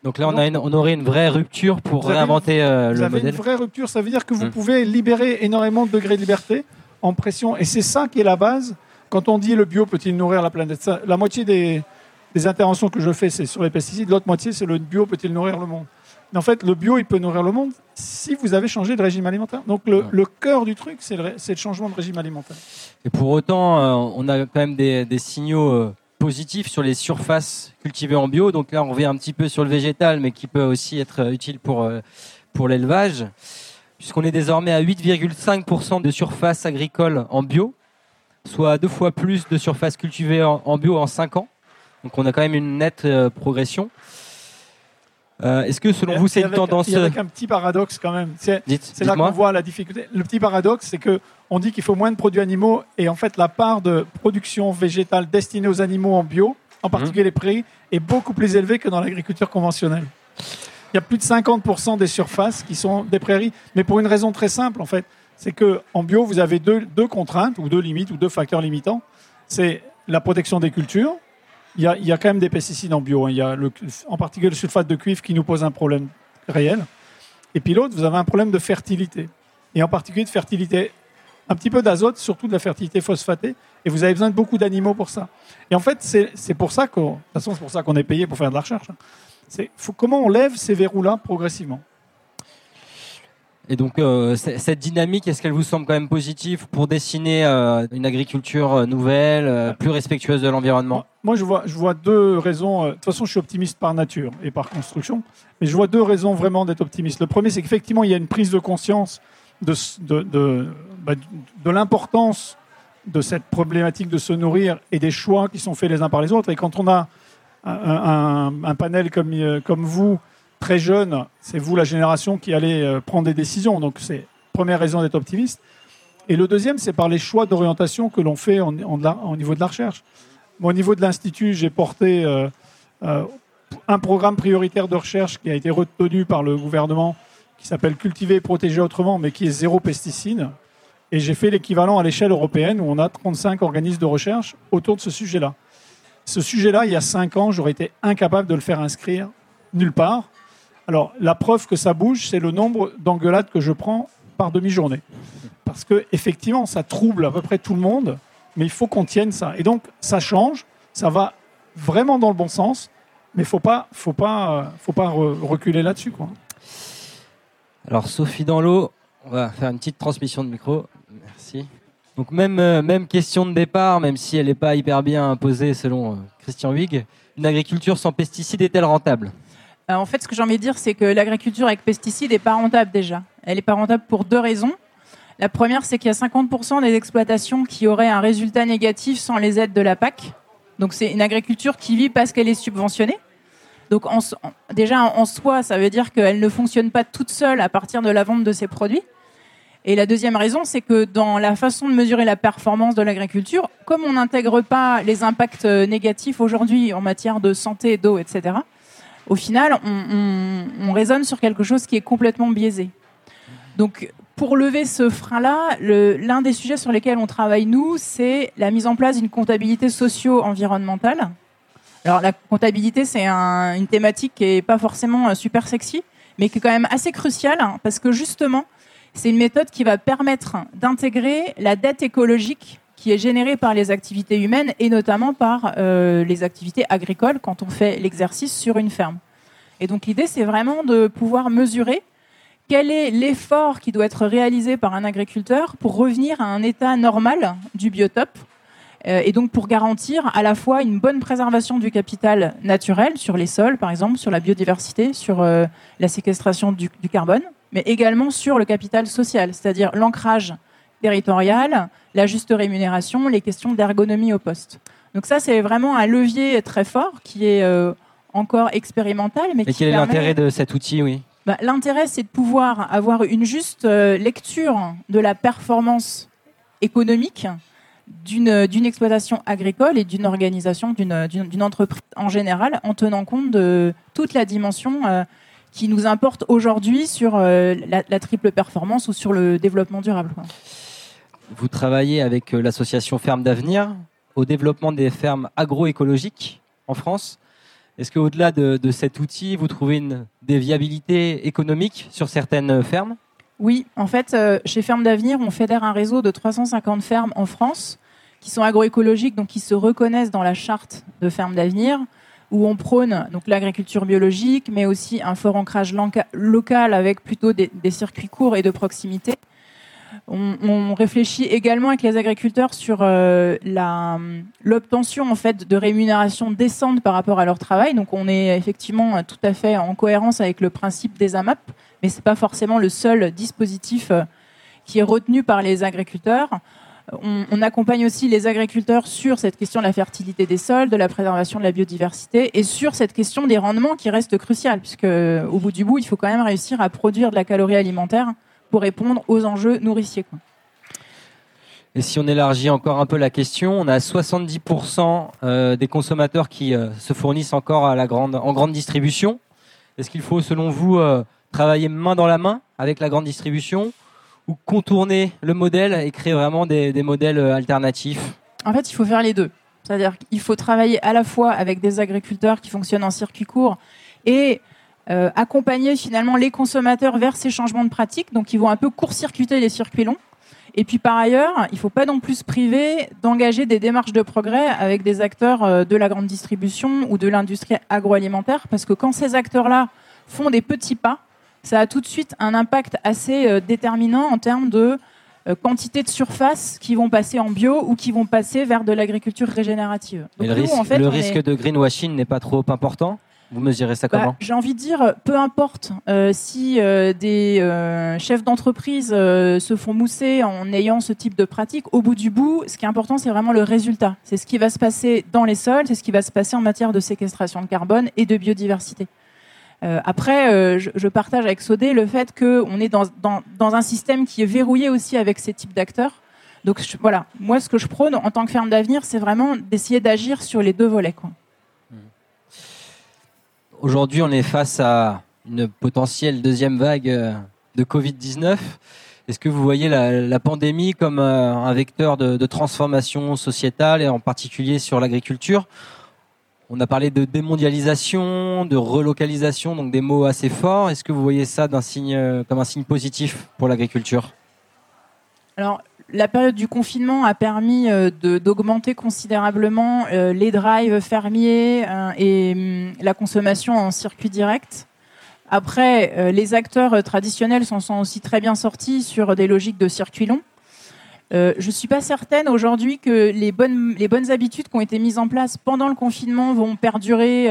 Donc là, on, a une- on aurait une vraie rupture pour Vous avez- réinventer euh, Vous le avez modèle. une vraie rupture, ça veut dire que vous Mm. pouvez libérer énormément de degrés de liberté en pression. Et c'est ça qui est la base. Quand on dit le bio peut-il nourrir la planète, ça- la moitié des, des interventions que je fais, c'est sur les pesticides. L'autre moitié, c'est le bio peut-il nourrir le monde. Mais en fait, le bio, il peut nourrir le monde si vous avez changé de régime alimentaire. Donc le, Ouais. le cœur du truc, c'est le, changement de régime alimentaire. Et pour autant, euh, on a quand même des, des signaux euh, positifs sur les surfaces cultivées en bio. Donc là, on revient un petit peu sur le végétal, mais qui peut aussi être euh, utile pour, euh, pour l'élevage, puisqu'on est désormais à 8,5% de surface agricole en bio, soit deux fois plus de surface cultivée en, en bio en 5 ans. Donc on a quand même une nette euh, progression. Euh, Est-ce que selon vous, c'est une tendance... avec un petit paradoxe quand même. C'est là qu'on voit la difficulté. Le petit paradoxe, c'est que on dit qu'il faut moins de produits animaux et en fait la part de production végétale destinée aux animaux en bio, en particulier les prairies, est beaucoup plus élevée que dans l'agriculture conventionnelle. Il y a plus de 50% des surfaces qui sont des prairies, mais pour une raison très simple en fait, c'est que en bio, vous avez deux, deux contraintes ou deux limites ou deux facteurs limitants. C'est la protection des cultures. Il y, a, il y a quand même des pesticides en bio. hein. Il y a le, en particulier le sulfate de cuivre qui nous pose un problème réel. Et puis l'autre, vous avez un problème de fertilité. Et en particulier de fertilité, un petit peu d'azote, surtout de la fertilité phosphatée. Et vous avez besoin de beaucoup d'animaux pour ça. Et en fait, c'est pour ça qu'on, de toute façon, c'est pour ça qu'on est payé pour faire de la recherche. hein. C'est comment on lève ces verrous-là progressivement? Et donc, euh, cette dynamique, est-ce qu'elle vous semble quand même positive pour dessiner euh, une agriculture euh, nouvelle, euh, plus respectueuse de l'environnement? Moi, je vois, je vois deux raisons. De toute façon, je suis optimiste par nature et par construction. Mais je vois deux raisons vraiment d'être optimiste. Le premier, c'est qu'effectivement, il y a une prise de conscience de, s- de, de, bah, de l'importance de cette problématique de se nourrir et des choix qui sont faits les uns par les autres. Et quand on a un, panel comme, euh, comme vous, très jeune, c'est vous la génération qui allez euh, prendre des décisions. Donc, c'est première raison d'être optimiste. Et le deuxième, c'est par les choix d'orientation que l'on fait au niveau de la recherche. Moi, au niveau de l'Institut, j'ai porté euh, un programme prioritaire de recherche qui a été retenu par le gouvernement, qui s'appelle Cultiver et protéger autrement, mais qui est zéro pesticide. Et j'ai fait l'équivalent à l'échelle européenne, où on a 35 organismes de recherche autour de ce sujet-là. Ce sujet-là, il y a 5 ans, j'aurais été incapable de le faire inscrire nulle part. Alors, la preuve que ça bouge, c'est le nombre d'engueulades que je prends par demi-journée. Parce que effectivement, ça trouble à peu près tout le monde, mais il faut qu'on tienne ça. Et donc, ça change, ça va vraiment dans le bon sens, mais faut pas, faut pas, faut pas re- reculer là-dessus, quoi. Alors, Sophie dans l'eau, on va faire une petite transmission de micro. Merci. Donc, même, euh, même question de départ, même si elle n'est pas hyper bien posée selon euh, Christian Huyghe. Une agriculture sans pesticides est-elle rentable? Euh, en fait, ce que j'ai envie de dire, c'est que l'agriculture avec pesticides n'est pas rentable déjà. Elle n'est pas rentable pour deux raisons. La première, c'est qu'il y a 50% des exploitations qui auraient un résultat négatif sans les aides de la PAC. Donc c'est une agriculture qui vit parce qu'elle est subventionnée. Donc en so- en- déjà en soi, ça veut dire qu'elle ne fonctionne pas toute seule à partir de la vente de ses produits. Et la deuxième raison, c'est que dans la façon de mesurer la performance de l'agriculture, comme on n'intègre pas les impacts euh, négatifs aujourd'hui en matière de santé, d'eau, etc., au final, on, on- on raisonne sur quelque chose qui est complètement biaisé. Donc, pour lever ce frein-là, l'un des sujets sur lesquels on travaille, nous, c'est la mise en place d'une comptabilité socio-environnementale. Alors, la comptabilité, c'est un- une thématique qui n'est pas forcément euh, super sexy, mais qui est quand même assez cruciale, hein, parce que justement, c'est une méthode qui va permettre d'intégrer la dette écologique qui est générée par les activités humaines et notamment par euh, les activités agricoles quand on fait l'exercice sur une ferme. Et donc l'idée, c'est vraiment de pouvoir mesurer quel est l'effort qui doit être réalisé par un agriculteur pour revenir à un état normal du biotope euh, et donc pour garantir à la fois une bonne préservation du capital naturel sur les sols, par exemple, sur la biodiversité, sur euh, la séquestration du, du carbone, mais également sur le capital social, c'est-à-dire l'ancrage territorial, la juste rémunération, les questions d'ergonomie au poste. Donc ça, c'est vraiment un levier très fort qui est euh, encore expérimental, mais Et qui quel est l'intérêt de cet outil, oui? Bah, L'intérêt, c'est de pouvoir avoir une juste euh, lecture de la performance économique d'une d'une exploitation agricole et d'une organisation, d'une d'une- d'une entreprise en général, en tenant compte de toute la dimension euh, qui nous importe aujourd'hui sur euh, la, la triple performance ou sur le développement durable. quoi. Vous travaillez avec euh, l'association Ferme d'Avenir au développement des fermes agroécologiques en France. Est-ce qu'au-delà de, de cet outil, vous trouvez une, des viabilités économiques sur certaines euh, fermes? Oui, en fait, chez Ferme d'Avenir, on fédère un réseau de 350 fermes en France qui sont agroécologiques, donc qui se reconnaissent dans la charte de Ferme d'Avenir, où on prône donc l'agriculture biologique, mais aussi un fort ancrage local avec plutôt des, circuits courts et de proximité. On, réfléchit également avec les agriculteurs sur euh, l'obtention en fait de rémunération décente par rapport à leur travail. Donc on est effectivement tout à fait en cohérence avec le principe des AMAP, mais c'est pas forcément le seul dispositif euh, qui est retenu par les agriculteurs. On, accompagne aussi les agriculteurs sur cette question de la fertilité des sols, de la préservation de la biodiversité et sur cette question des rendements qui reste cruciale, puisque au bout du bout, il faut quand même réussir à produire de la calorie alimentaire pour répondre aux enjeux nourriciers. Et si on élargit encore un peu la question, on a 70% euh, des consommateurs qui euh, se fournissent encore en grande distribution. Est-ce qu'il faut, selon vous, euh, travailler main dans la main avec la grande distribution ou contourner le modèle et créer vraiment des, des modèles alternatifs En fait, il faut faire les deux. C'est-à-dire qu'il faut travailler à la fois avec des agriculteurs qui fonctionnent en circuit court et euh, accompagner finalement les consommateurs vers ces changements de pratiques, donc ils vont un peu court-circuiter les circuits longs. Et puis par ailleurs, il ne faut pas non plus priver d'engager des démarches de progrès avec des acteurs euh, de la grande distribution ou de l'industrie agroalimentaire, parce que quand ces acteurs-là font des petits pas, ça a tout de suite un impact assez euh, déterminant en termes de quantité de surface qui vont passer en bio ou qui vont passer vers de l'agriculture régénérative. le, risque, le risque de greenwashing n'est pas trop important? Vous mesurez ça bah, comment? J'ai envie de dire, peu importe euh, si euh, des euh, chefs d'entreprise se font mousser en ayant ce type de pratique, au bout du bout, ce qui est important, c'est vraiment le résultat. C'est ce qui va se passer dans les sols, c'est ce qui va se passer en matière de séquestration de carbone et de biodiversité. Après, je, partage avec Sodé le fait qu'on est dans, un système qui est verrouillé aussi avec ces types d'acteurs. Donc voilà, moi ce que je prône en tant que ferme d'avenir, c'est vraiment d'essayer d'agir sur les deux volets. Quoi. Aujourd'hui, on est face à une potentielle deuxième vague euh, de Covid-19. Est-ce que vous voyez la, pandémie comme euh, un vecteur de, transformation sociétale et en particulier sur l'agriculture? On a parlé de démondialisation, de relocalisation, donc des mots assez forts. Est-ce que vous voyez ça euh, comme un signe positif pour l'agriculture? Alors, la période du confinement a permis euh, d'augmenter considérablement euh, les drives fermiers et hum, la consommation en circuit direct. Après, les acteurs traditionnels s'en sont aussi très bien sortis sur des logiques de circuit long. Je ne suis pas certaine aujourd'hui que les bonnes, les bonnes habitudes qui ont été mises en place pendant le confinement vont perdurer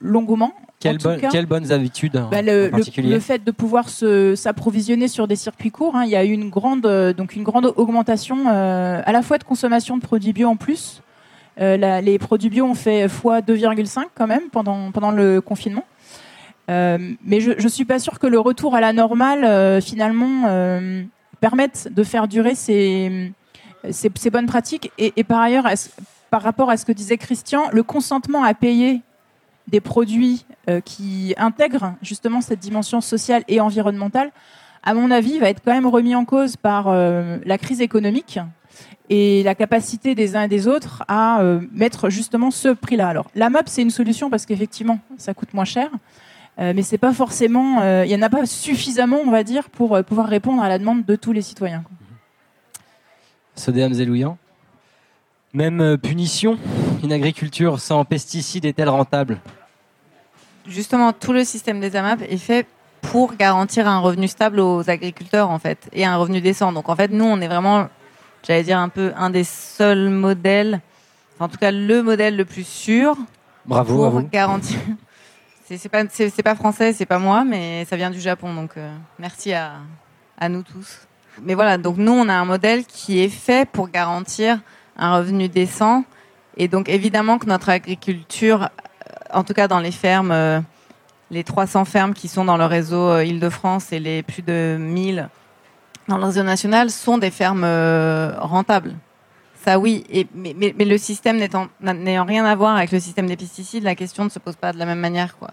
longuement. Quelles, bonnes habitudes bah, le, le, fait de pouvoir s'approvisionner sur des circuits courts, hein, il y a eu une grande, euh, donc une grande augmentation euh, à la fois de consommation de produits bio en plus. Euh, les produits bio ont fait x 2,5 quand même pendant, pendant le confinement. mais je ne suis pas sûre que le retour à la normale, finalement, permette de faire durer ces, bonnes pratiques. Et, par ailleurs, par rapport à ce que disait Christian, le consentement à payer des produits euh, qui intègrent justement cette dimension sociale et environnementale, à mon avis, va être quand même remis en cause par euh, la crise économique et la capacité des uns et des autres à euh, mettre justement ce prix-là. Alors, la MAP, c'est une solution parce qu'effectivement, ça coûte moins cher, mais c'est pas forcément, il n'y en a pas suffisamment, on va dire, pour pouvoir répondre à la demande de tous les citoyens. Sodéam Zelouian même punition, une agriculture sans pesticides est-elle rentable? Justement, tout le système des AMAP est fait pour garantir un revenu stable aux agriculteurs, en fait, et un revenu décent. Donc, en fait, nous, on est vraiment, j'allais dire, un peu un des seuls modèles, en tout cas, le modèle le plus sûr. Bravo pour à vous. garantir. C'est pas, pas français, c'est pas moi, mais ça vient du Japon. Donc, euh, merci à, nous tous. Mais voilà, donc nous, on a un modèle qui est fait pour garantir un revenu décent. Et donc, évidemment que notre agriculture en tout cas dans les fermes, euh, les 300 fermes qui sont dans le réseau euh, Île-de-France et les plus de 1000 dans le réseau national sont des fermes euh, rentables. Ça oui, mais, le système n'ayant rien à voir avec le système des pesticides, la question ne se pose pas de la même manière. Quoi.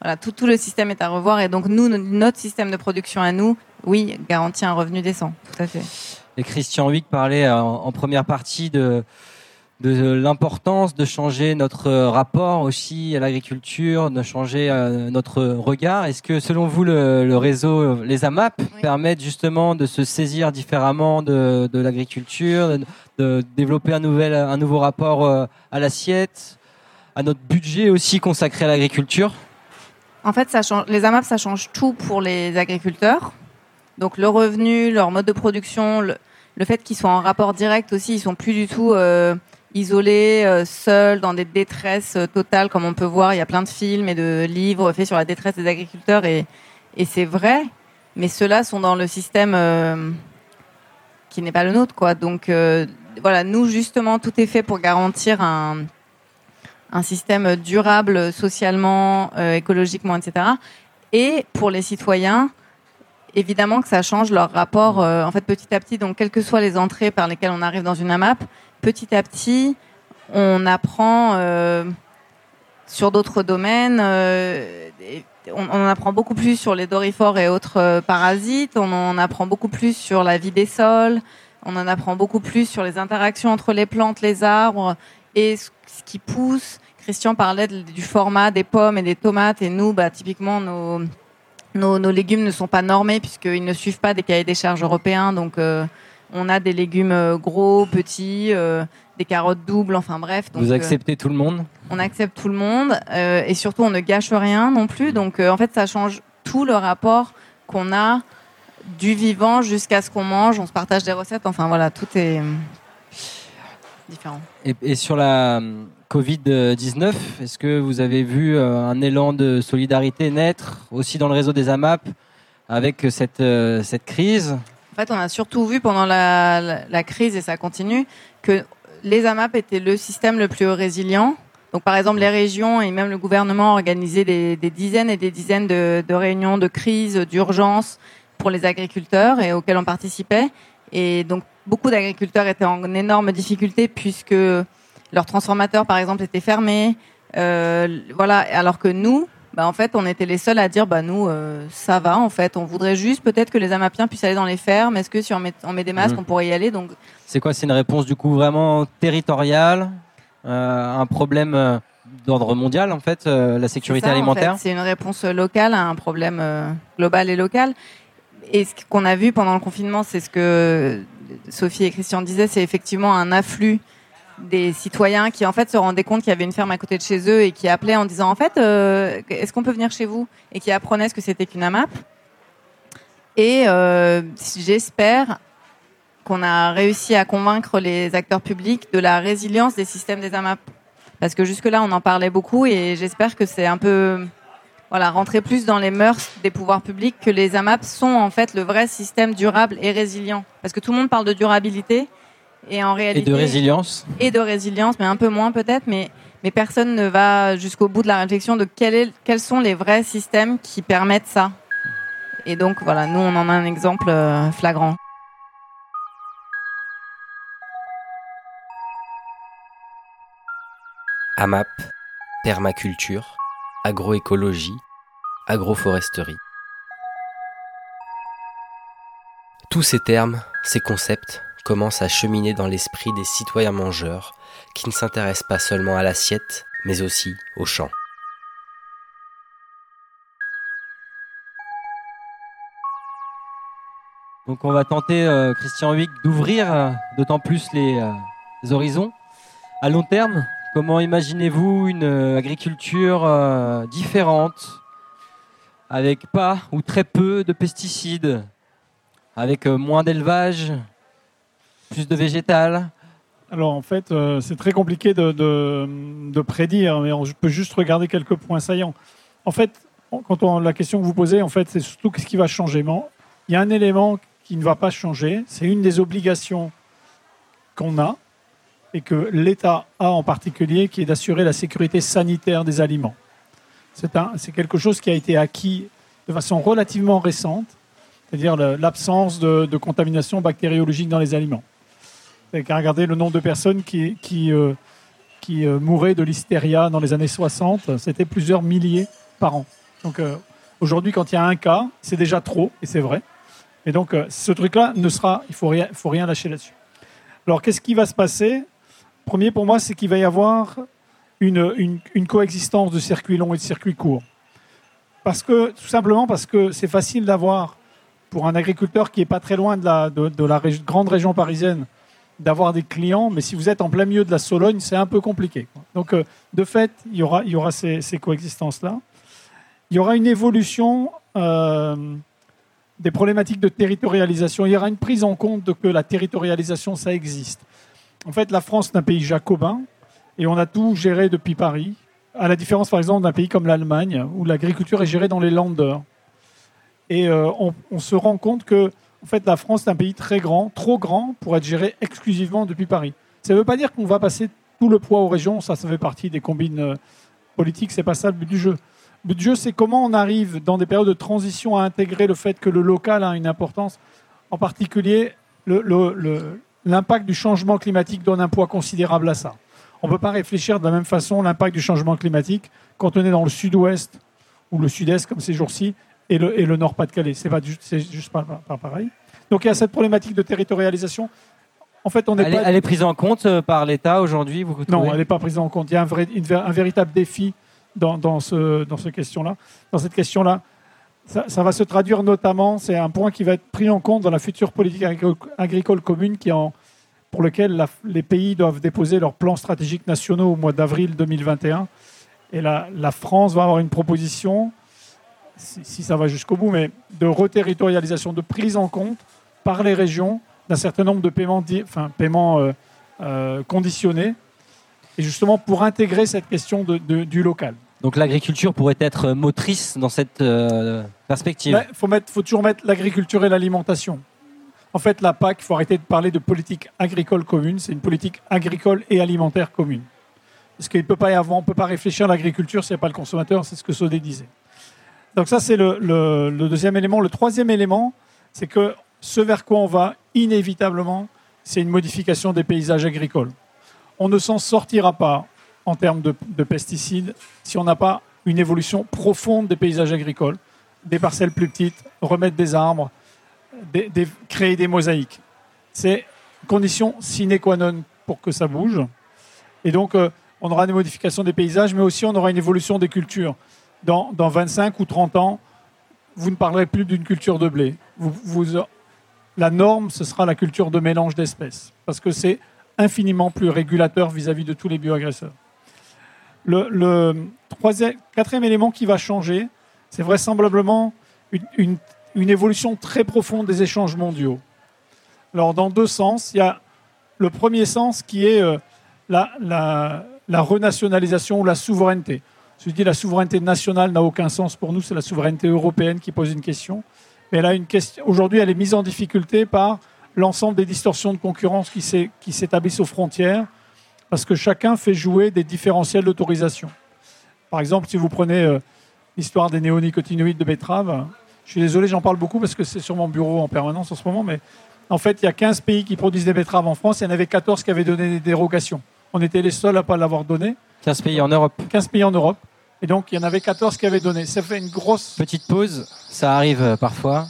voilà, tout, le système est à revoir et donc nous, notre système de production à nous, oui, garantit un revenu décent, tout à fait. Et Christian Wick parlait en première partie de, de l'importance de changer notre rapport aussi à l'agriculture, de changer euh, notre regard. Est-ce que selon vous, le, réseau, les AMAP, permettent justement de se saisir différemment de, l'agriculture, de, développer un, nouvel, un nouveau rapport euh, à l'assiette, à notre budget aussi consacré à l'agriculture? En fait, ça change, les AMAP, ça change tout pour les agriculteurs. Donc le revenu, leur mode de production, le, fait qu'ils soient en rapport direct aussi, ils sont plus du tout... Euh, isolés, euh, seuls, dans des détresses euh, totales, comme on peut voir. Il y a plein de films et de livres faits sur la détresse des agriculteurs, et, c'est vrai. Mais ceux-là sont dans le système euh, qui n'est pas le nôtre, quoi. Donc voilà, nous justement, tout est fait pour garantir un, un système durable socialement, écologiquement, etc. Et pour les citoyens, évidemment que ça change leur rapport en fait petit à petit. Donc quelles que soient les entrées par lesquelles on arrive dans une AMAP, petit à petit, on apprend euh, sur d'autres domaines. Euh, on, on, en apprend beaucoup plus sur les dorifores et autres euh, parasites. On en apprend beaucoup plus sur la vie des sols. On en apprend beaucoup plus sur les interactions entre les plantes, les arbres et ce, qui pousse. Christian parlait du format des pommes et des tomates. Et nous, bah, typiquement, nos, légumes ne sont pas normés puisqu'ils ne suivent pas des cahiers des charges européens. Donc, on a des légumes gros, petits, euh, des carottes doubles, enfin bref. Donc, Vous acceptez tout le monde On accepte tout le monde euh, et surtout on ne gâche rien non plus. Donc euh, en fait ça change tout le rapport qu'on a du vivant jusqu'à ce qu'on mange. On se partage des recettes. Enfin voilà, tout est différent. Et, et sur la Covid-19, est-ce que vous avez vu un élan de solidarité naître aussi dans le réseau des AMAP avec cette, cette crise? Fait, on a surtout vu pendant la, crise, et ça continue, que les AMAP étaient le système le plus résilient. Donc, par exemple, les régions et même le gouvernement organisaient des, des dizaines et des dizaines de, de réunions de crise, d'urgence pour les agriculteurs et auxquelles on participait. Et donc, beaucoup d'agriculteurs étaient en énorme difficulté puisque leurs transformateurs, par exemple, étaient fermés. Euh, voilà. Alors que nous, bah, en fait, on était les seuls à dire, bah, nous, euh, ça va, en fait. On voudrait juste peut-être que les Amapiens puissent aller dans les fermes. Est-ce que si on met, on met des masques, mmh. on pourrait y aller? Donc, c'est quoi? C'est une réponse du coup vraiment territoriale, euh, un problème euh, d'ordre mondial en fait, euh, la sécurité ça, alimentaire. En fait. C'est une réponse locale à un problème global et local. Et ce qu'on a vu pendant le confinement, c'est ce que Sophie et Christian disaient, c'est effectivement un afflux des citoyens qui en fait se rendaient compte qu'il y avait une ferme à côté de chez eux et qui appelaient en disant en fait euh, est-ce qu'on peut venir chez vous? Et qui apprenaient ce que c'était qu'une AMAP. Et euh, j'espère qu'on a réussi à convaincre les acteurs publics de la résilience des systèmes des AMAP. Parce que jusque-là, on en parlait beaucoup et j'espère que c'est un peu voilà, rentrer plus dans les mœurs des pouvoirs publics que les AMAP sont en fait le vrai système durable et résilient. Parce que tout le monde parle de durabilité et en réalité... Et de résilience Et de résilience, mais un peu moins peut-être, mais, mais personne ne va jusqu'au bout de la réflexion de quel est, quels sont les vrais systèmes qui permettent ça. Et donc voilà, nous on en a un exemple euh, flagrant. AMAP, permaculture, agroécologie, agroforesterie. Tous ces termes, ces concepts commencent à cheminer dans l'esprit des citoyens mangeurs qui ne s'intéressent pas seulement à l'assiette, mais aussi au champ. Donc on va tenter, euh, Christian Huick, d'ouvrir euh, d'autant plus les, euh, horizons. À long terme, Comment imaginez-vous une agriculture différente, avec pas ou très peu de pesticides, avec moins d'élevage, plus de végétal Alors en fait, euh, c'est très compliqué de, prédire, mais on peut juste regarder quelques points saillants. En fait, quand on, la question que vous posez, en fait, c'est surtout ce qui va changer. Il y a un élément qui ne va pas changer, c'est une des obligations qu'on a, et que l'État a en particulier, qui est d'assurer la sécurité sanitaire des aliments. C'est quelque chose qui a été acquis de façon relativement récente, c'est-à-dire l'absence de, contamination bactériologique dans les aliments. Regarder le nombre de personnes qui, qui, euh, qui euh, mouraient de l'hystéria dans les années 60, c'était plusieurs milliers par an. Donc euh, aujourd'hui, quand il y a un cas, c'est déjà trop, et c'est vrai. Et donc ce truc-là ne sera, il faut rien, faut rien lâcher là-dessus. Alors qu'est-ce qui va se passer? Premier pour moi, c'est qu'il va y avoir une, une, coexistence de circuits longs et de circuits courts. Parce que, tout simplement parce que c'est facile d'avoir, pour un agriculteur qui n'est pas très loin de la, de, la grande région parisienne, d'avoir des clients, mais si vous êtes en plein milieu de la Sologne, c'est un peu compliqué. Donc, euh, de fait, il y aura, il y aura ces, ces coexistences-là. Il y aura une évolution euh, des problématiques de territorialisation. Il y aura une prise en compte de que la territorialisation, ça existe. En fait, la France est un pays jacobin et on a tout géré depuis Paris, à la différence par exemple d'un pays comme l'Allemagne où l'agriculture est gérée dans les landers. Et euh, on, se rend compte que en fait, la France est un pays très grand, trop grand pour être géré exclusivement depuis Paris. Ça ne veut pas dire qu'on va passer tout le poids aux régions, ça, ça fait partie des combines euh, politiques, c'est pas ça le but du jeu. Le but du jeu, c'est comment on arrive dans des périodes de transition à intégrer le fait que le local a une importance, en particulier l'impact du changement climatique donne un poids considérable à ça. On ne peut pas réfléchir de la même façon l'impact du changement climatique quand on est dans le sud-ouest ou le sud-est, comme ces jours-ci, et le, et le Nord-Pas-de-Calais. C'est pas, c'est juste pas, pas, pareil. Donc il y a cette problématique de territorialisation. En fait, on n'est Elle, pas. est- elle est prise en compte euh, par l'État aujourd'hui vous Non, trouvez? elle n'est pas prise en compte. Il y a un, vrai- une un véritable défi dans, dans, ce, dans, ce question-là. dans cette question-là. Ça, ça va se traduire notamment, c'est un point qui va être pris en compte dans la future politique agricole, commune qui est en, pour lequel la- les pays doivent déposer leurs plans stratégiques nationaux au mois d'avril 2021. Et la, la France va avoir une proposition, si, si ça va jusqu'au bout, mais de reterritorialisation, de prise en compte par les régions d'un certain nombre de paiements, enfin, paiements euh, euh, conditionnés, et justement pour intégrer cette question de- de- du local. Donc l'agriculture pourrait être motrice dans cette euh, perspective. Il faut, toujours mettre l'agriculture et l'alimentation. En fait, la PAC, il faut arrêter de parler de politique agricole commune, c'est une politique agricole et alimentaire commune. Parce qu'il peut pas y avoir, on ne peut pas réfléchir à l'agriculture s'il n'y a pas le consommateur, c'est ce que Sodé disait. Donc ça, c'est le, deuxième élément. Le troisième élément, c'est que ce vers quoi on va inévitablement, c'est une modification des paysages agricoles. On ne s'en sortira pas en termes de, de pesticides si on n'a pas une évolution profonde des paysages agricoles, des parcelles plus petites, remettre des arbres, créer des mosaïques. C'est condition sine qua non pour que ça bouge. Et donc, euh, on aura des modifications des paysages, mais aussi on aura une évolution des cultures. Dans, dans 25 ou 30 ans, vous ne parlerez plus d'une culture de blé. La norme, ce sera la culture de mélange d'espèces, parce que c'est infiniment plus régulateur vis-à-vis de tous les bioagresseurs. Le, quatrième élément qui va changer, c'est vraisemblablement une, évolution très profonde des échanges mondiaux. Alors, dans deux sens, il y a le premier sens qui est euh, la renationalisation ou la souveraineté. Je dis la souveraineté nationale n'a aucun sens pour nous, c'est la souveraineté européenne qui pose une question. Mais elle a une question. Aujourd'hui, elle est mise en difficulté par l'ensemble des distorsions de concurrence qui s'établissent aux frontières, parce que chacun fait jouer des différentiels d'autorisation. Par exemple, si vous prenez euh, l'histoire des néonicotinoïdes de betterave, je suis désolé, j'en parle beaucoup parce que c'est sur mon bureau en permanence en ce moment, mais en fait, il y a 15 pays qui produisent des betteraves en France, il y en avait 14 qui avaient donné des dérogations. On était les seuls à ne pas l'avoir donné. 15 pays en Europe. 15 pays en Europe. Et donc, il y en avait 14 qui avaient donné. Ça fait une grosse. Petite pause, ça arrive euh, parfois.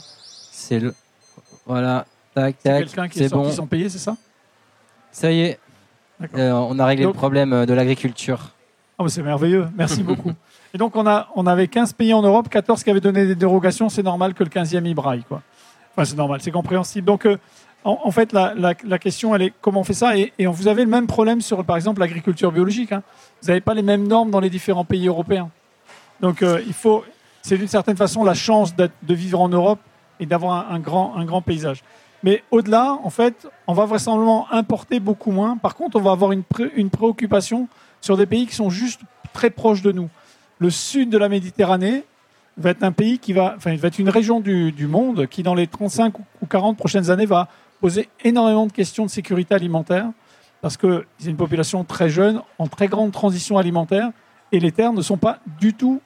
C'est le. Voilà, tac, tac. Quelqu'un qui est, C'est sorti bon. sans payer, c'est ça? Ça y est. Euh, on a réglé Donc- le problème euh, de l'agriculture. Ah, bah, c'est merveilleux, merci beaucoup. Et donc, on, a, on avait 15 pays en Europe, 14 qui avaient donné des dérogations. C'est normal que le 15e y braille. Quoi. Enfin, c'est normal, c'est compréhensible. Donc, euh, en, fait, la, question, elle est comment on fait ça et, et vous avez le même problème sur, par exemple, l'agriculture biologique. hein. Vous n'avez pas les mêmes normes dans les différents pays européens. Donc, euh, il faut. C'est d'une certaine façon la chance de vivre en Europe et d'avoir un, grand, un grand paysage. Mais au-delà, en fait, on va vraisemblablement importer beaucoup moins. Par contre, on va avoir une, pré- une préoccupation sur des pays qui sont juste très proches de nous. Le sud de la Méditerranée va être un pays qui va, enfin, va être une région du monde qui, dans les 35 ou 40 prochaines années, va poser énormément de questions de sécurité alimentaire parce que c'est une population très jeune, en très grande transition alimentaire, et les terres ne sont pas du tout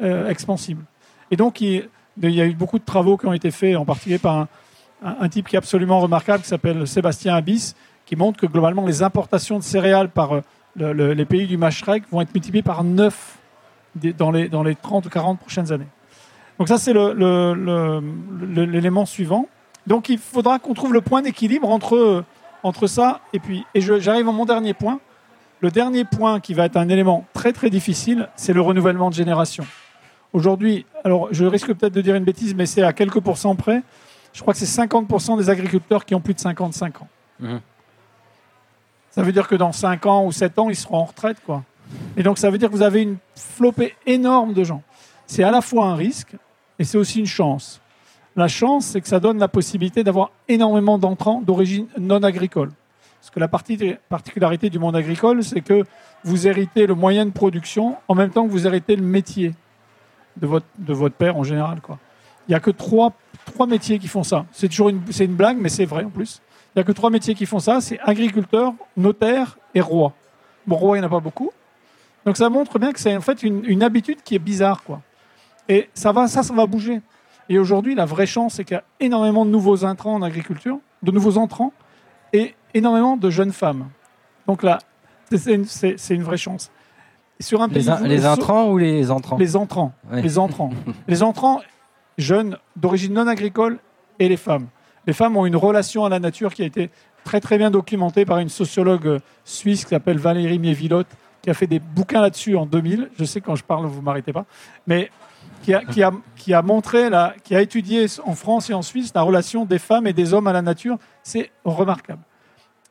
euh, expansibles. Et donc, il, y a eu beaucoup de travaux qui ont été faits, en particulier par un, type qui est absolument remarquable, qui s'appelle Sébastien Abyss, qui montre que globalement, les importations de céréales par euh, le- le- les pays du Mashrek vont être multipliées par 9 des- dans les, dans les 30 ou 40 prochaines années. Donc ça, c'est l'élément suivant. Donc il faudra qu'on trouve le point d'équilibre entre, entre ça et puis... Et j'arrive à mon dernier point. Le dernier point qui va être un élément très très difficile, c'est le renouvellement de génération. Aujourd'hui, alors je risque peut-être de dire une bêtise, mais c'est à quelques pourcents près. Je crois que c'est 50% des agriculteurs qui ont plus de 55 ans. Mhm. Ça veut dire que dans 5 ans ou 7 ans, ils seront en retraite. Quoi. Et donc ça veut dire que vous avez une flopée énorme de gens. C'est à la fois un risque et c'est aussi une chance. La chance, c'est que ça donne la possibilité d'avoir énormément d'entrants d'origine non agricole. Parce que la particularité du monde agricole, c'est que vous héritez le moyen de production en même temps que vous héritez le métier de votre, de votre père en général. Il n'y a que trois, trois métiers qui font ça. C'est toujours une, c'est une blague, mais c'est vrai en plus. Il n'y a que trois métiers qui font ça, c'est agriculteur, notaire et roi. Bon, roi, il n'y en a pas beaucoup. Donc ça montre bien que c'est en fait une, une habitude qui est bizarre. Quoi. Et ça, va, ça, ça va bouger. Et aujourd'hui, la vraie chance, c'est qu'il y a énormément de nouveaux intrants en agriculture, de nouveaux entrants, et énormément de jeunes femmes. Donc la, C'est une, vraie chance. sur un les, les intrants ou les entrants? Les entrants. Les entrants. les entrants jeunes d'origine non agricole et les femmes. Les femmes ont une relation à la nature qui a été très très bien documentée par une sociologue suisse qui s'appelle Valérie Miévilotte, qui a fait des bouquins là-dessus en 2000. Je sais quand je parle, vous m'arrêtez pas. Mais qui a, qui a, qui a montré, la, qui a étudié en France et en Suisse la relation des femmes et des hommes à la nature. C'est remarquable.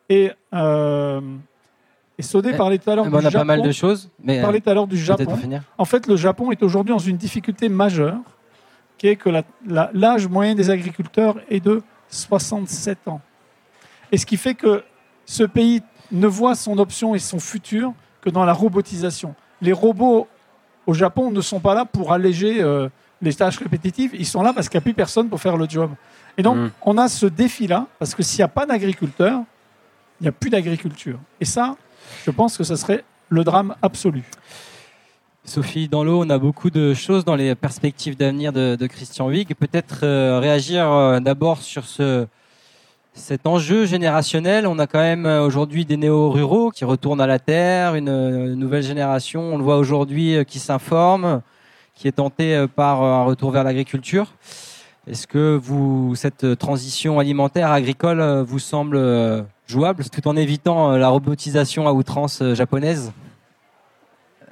Et, euh, et Sodé parlait tout à l'heure du Japon. On a pas mal de choses. Mais parlait tout à l'heure du Japon. En fait, le Japon est aujourd'hui dans une difficulté majeure, qui est que l'âge moyen des agriculteurs est de 67 ans. Et ce qui fait que ce pays ne voit son option et son futur que dans la robotisation. Les robots au Japon ne sont pas là pour alléger euh, les tâches répétitives, ils sont là parce qu'il n'y a plus personne pour faire le job. Et donc, mm. on a ce défi-là, parce que s'il n'y a pas d'agriculteurs, il n'y a plus d'agriculture. Et ça, je pense que ce serait le drame absolu. Sophie, dans l'eau, on a beaucoup de choses dans les perspectives d'avenir de, Christian Wig. Peut-être euh, réagir euh, d'abord sur ce, cet enjeu générationnel. On a quand même euh, aujourd'hui des néo-ruraux qui retournent à la terre, une, nouvelle génération, on le voit aujourd'hui, euh, qui s'informe, qui est tentée euh, par un retour vers l'agriculture. Est-ce que vous, cette transition alimentaire agricole vous semble jouable tout en évitant la robotisation à outrance japonaise?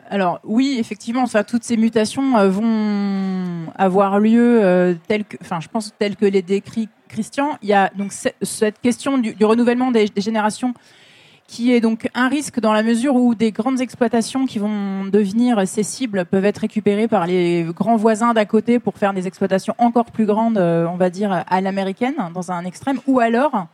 Alors oui, effectivement, enfin, toutes ces mutations vont avoir lieu telles que, enfin, je pense telles que les décrit Christian, il y a donc cette question du, renouvellement des, générations qui est donc un risque dans la mesure où des grandes exploitations qui vont devenir ces cibles peuvent être récupérées par les grands voisins d'à côté pour faire des exploitations encore plus grandes, euh, on va dire, à l'américaine, dans un extrême, ou alors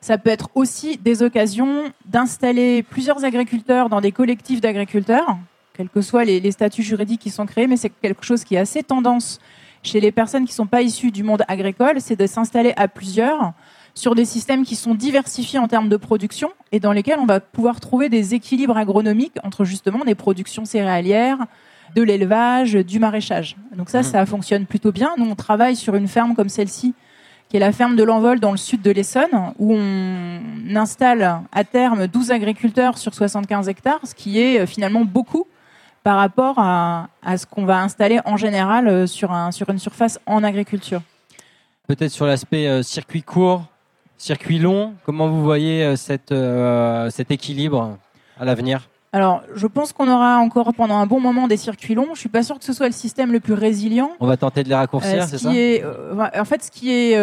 ça peut être aussi des occasions d'installer plusieurs agriculteurs dans des collectifs d'agriculteurs, quels que soient les, les, statuts juridiques qui sont créés, mais c'est quelque chose qui est assez tendance chez les personnes qui ne sont pas issues du monde agricole, c'est de s'installer à plusieurs sur des systèmes qui sont diversifiés en termes de production et dans lesquels on va pouvoir trouver des équilibres agronomiques entre justement des productions céréalières, de l'élevage, du maraîchage. Donc ça, mmh. ça fonctionne plutôt bien. Nous, on travaille sur une ferme comme celle-ci, qui est la ferme de l'Envol dans le sud de l'Essonne, où on installe à terme 12 agriculteurs sur 75 hectares, ce qui est euh, finalement beaucoup par rapport à, ce qu'on va installer en général euh, sur, un, sur une surface en agriculture. Peut-être sur l'aspect euh, circuit court, circuit long, comment vous voyez euh, cet équilibre à l'avenir? Alors, je pense qu'on aura encore pendant un bon moment des circuits longs. Je suis pas sûr que ce soit le système le plus résilient. On va tenter de les raccourcir, c'est ça? En fait, ce qui est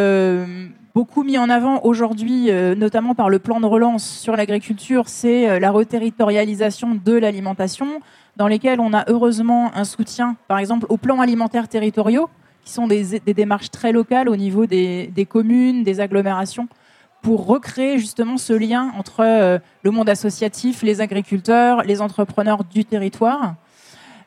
beaucoup mis en avant aujourd'hui, notamment par le plan de relance sur l'agriculture, c'est la reterritorialisation de l'alimentation dans lesquels on a heureusement un soutien, par exemple, aux plans alimentaires territoriaux, qui sont des, démarches très locales au niveau des, communes, des agglomérations, pour recréer justement ce lien entre euh, le monde associatif, les agriculteurs, les entrepreneurs du territoire.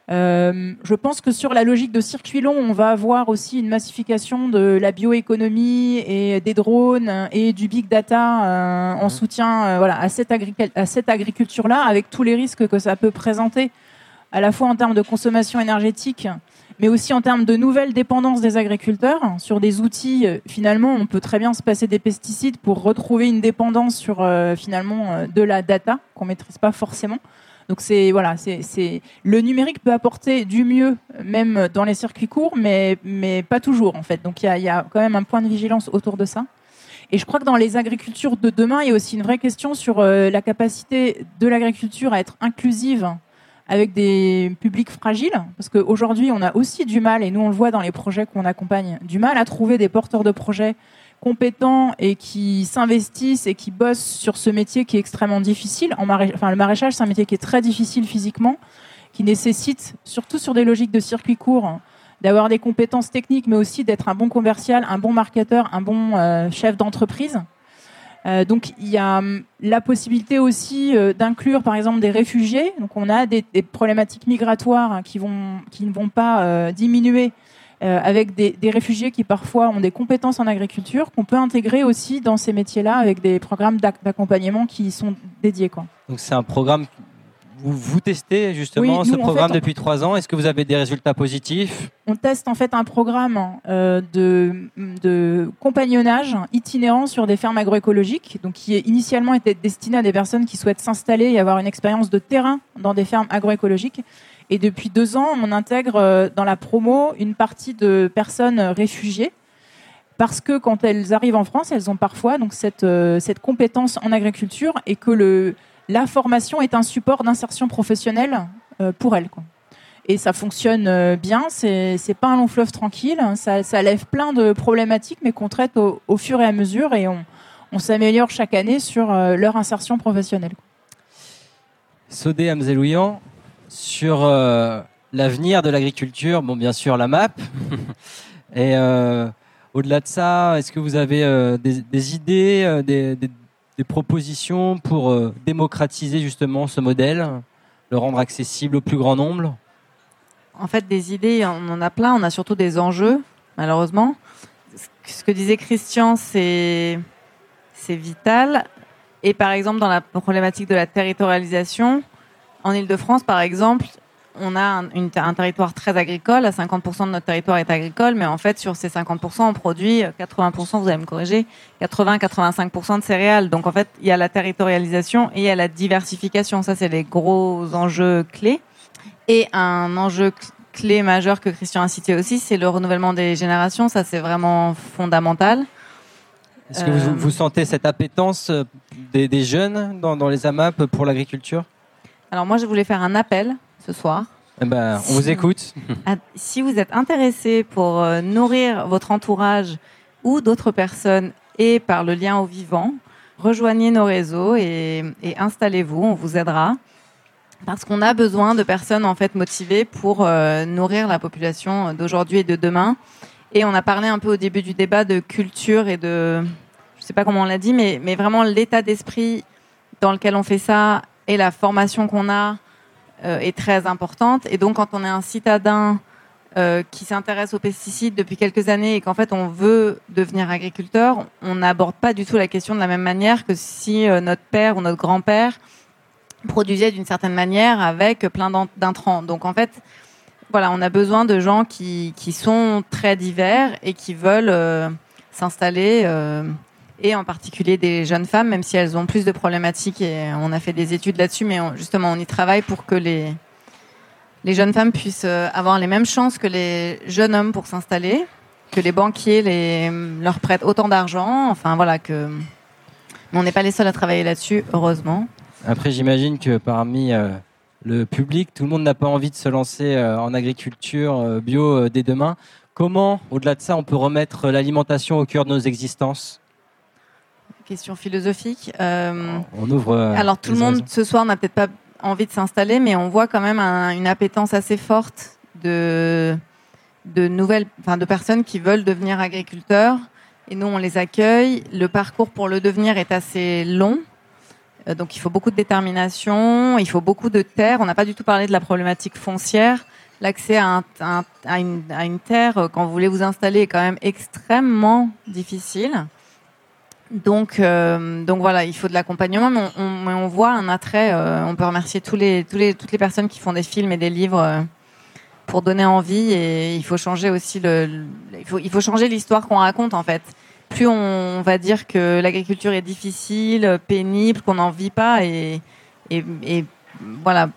Euh, je pense que sur la logique de circuit long, on va avoir aussi une massification de la bioéconomie et des drones et du big data euh, en mmh. soutien voilà, à cette, à cette agriculture-là, avec tous les risques que ça peut présenter à la fois en termes de consommation énergétique, mais aussi en termes de nouvelles dépendances des agriculteurs sur des outils. Euh, finalement, on peut très bien se passer des pesticides pour retrouver une dépendance sur euh, finalement euh, de la data qu'on maîtrise pas forcément. Donc c'est voilà, c'est le numérique peut apporter du mieux même dans les circuits courts, mais mais pas toujours en fait. Donc il y a, y a, quand même un point de vigilance autour de ça. Et je crois que dans les agricultures de demain, il y a aussi une vraie question sur la capacité de l'agriculture à être inclusive avec des publics fragiles, parce qu'aujourd'hui, on a aussi du mal, et nous on le voit dans les projets qu'on accompagne, du mal à trouver des porteurs de projets compétents et qui s'investissent et qui bossent sur ce métier qui est extrêmement difficile. En enfin, le maraîchage, c'est un métier qui est très difficile physiquement, qui nécessite, surtout sur des logiques de circuit court, d'avoir des compétences techniques, mais aussi d'être un bon commercial, un bon marketeur, un bon euh, chef d'entreprise. Euh, donc il y a hum, la possibilité aussi euh, d'inclure par exemple des réfugiés. Donc on a des, problématiques migratoires hein, qui, vont, qui ne vont pas euh, diminuer avec des, réfugiés qui parfois ont des compétences en agriculture qu'on peut intégrer aussi dans ces métiers-là avec des programmes d'accompagnement qui sont dédiés. Donc c'est un programme vous, testez justement ce programme depuis trois ans. Est-ce que vous avez des résultats positifs? On teste en fait un programme euh, de, de, compagnonnage itinérant sur des fermes agroécologiques, donc qui initialement était destiné à des personnes qui souhaitent s'installer et avoir une expérience de terrain dans des fermes agroécologiques. Et depuis deux ans, on intègre euh, dans la promo une partie de personnes réfugiées parce que quand elles arrivent en France, elles ont parfois donc cette, euh, cette compétence en agriculture et que le, la formation est un support d'insertion professionnelle euh, pour elles. Quoi. Et ça fonctionne euh, bien, c'est, pas un long fleuve tranquille, ça, ça, lève plein de problématiques, mais qu'on traite au, fur et à mesure et on, s'améliore chaque année sur leur insertion professionnelle. Sodé Amzelouian, sur l'avenir de l'agriculture, bon, bien sûr, la MAP. et au-delà de ça, est-ce que vous avez euh, des, idées, euh, des, propositions pour euh, démocratiser justement ce modèle, le rendre accessible au plus grand nombre? En fait, des idées, on en a plein. On a surtout des enjeux, malheureusement. Ce que disait Christian, c'est vital. Et par exemple, dans la problématique de la territorialisation, en Ile-de-France, par exemple, on a un, territoire très agricole. À 50% de notre territoire est agricole, mais en fait, sur ces 50%, on produit 80%, vous allez me corriger, 80-85% de céréales. Donc en fait, il y a la territorialisation et il y a la diversification. Ça, c'est les gros enjeux clés. Et un enjeu clé majeur que Christian a cité aussi, c'est le renouvellement des générations. Ça, c'est vraiment fondamental. Est-ce que vous, euh, sentez cette appétence euh, des, jeunes dans, dans les AMAP pour l'agriculture? Alors moi, je voulais faire un appel ce soir. Eh ben, on vous écoute. Si vous êtes intéressé pour euh, nourrir votre entourage ou d'autres personnes et par le lien au vivant, rejoignez nos réseaux et, installez-vous, on vous aidera. Parce qu'on a besoin de personnes en fait motivées pour euh, nourrir la population d'aujourd'hui et de demain. Et on a parlé un peu au début du débat de culture et de, je sais pas comment on l'a dit, mais, mais vraiment l'état d'esprit dans lequel on fait ça et la formation qu'on a est très importante. Et donc, quand on est un citadin euh, qui s'intéresse aux pesticides depuis quelques années et qu'en fait on veut devenir agriculteur, on n'aborde pas du tout la question de la même manière que si euh, notre père ou notre grand-père produisait d'une certaine manière avec plein d'intrants. Donc en fait, voilà, on a besoin de gens qui, qui sont très divers et qui veulent s'installer et en particulier des jeunes femmes, même si elles ont plus de problématiques et on a fait des études là-dessus, mais justement on y travaille pour que les, les jeunes femmes puissent euh, avoir les mêmes chances que les jeunes hommes pour s'installer, que les banquiers leur prêtent autant d'argent, enfin voilà. Mais on n'est pas les seuls à travailler là-dessus, heureusement. Après j'imagine que parmi euh, le public, tout le monde n'a pas envie de se lancer euh, en agriculture bio dès demain. Comment, au-delà de ça, on peut remettre l'alimentation au cœur de nos existences? Question philosophique. Euh, on ouvre. Euh, alors tout le monde ce soir n'a peut-être pas envie de s'installer, mais on voit quand même une appétence assez forte de de nouvelles, enfin de personnes qui veulent devenir agriculteurs. Et nous, on les accueille. Le parcours pour le devenir est assez long. Euh, donc il faut beaucoup de détermination, il faut beaucoup de terre. On n'a pas du tout parlé de la problématique foncière. L'accès à, à, une, à, une, terre quand vous voulez vous installer est quand même extrêmement difficile. Donc, euh, donc voilà, il faut de l'accompagnement, mais on, voit un attrait. Euh, on peut remercier toutes les personnes qui font des films et des livres euh, pour donner envie. Et il faut changer aussi il, faut, changer l'histoire qu'on raconte en fait. Plus on, va dire que l'agriculture est difficile, pénible, qu'on n'en vit pas, et, voilà,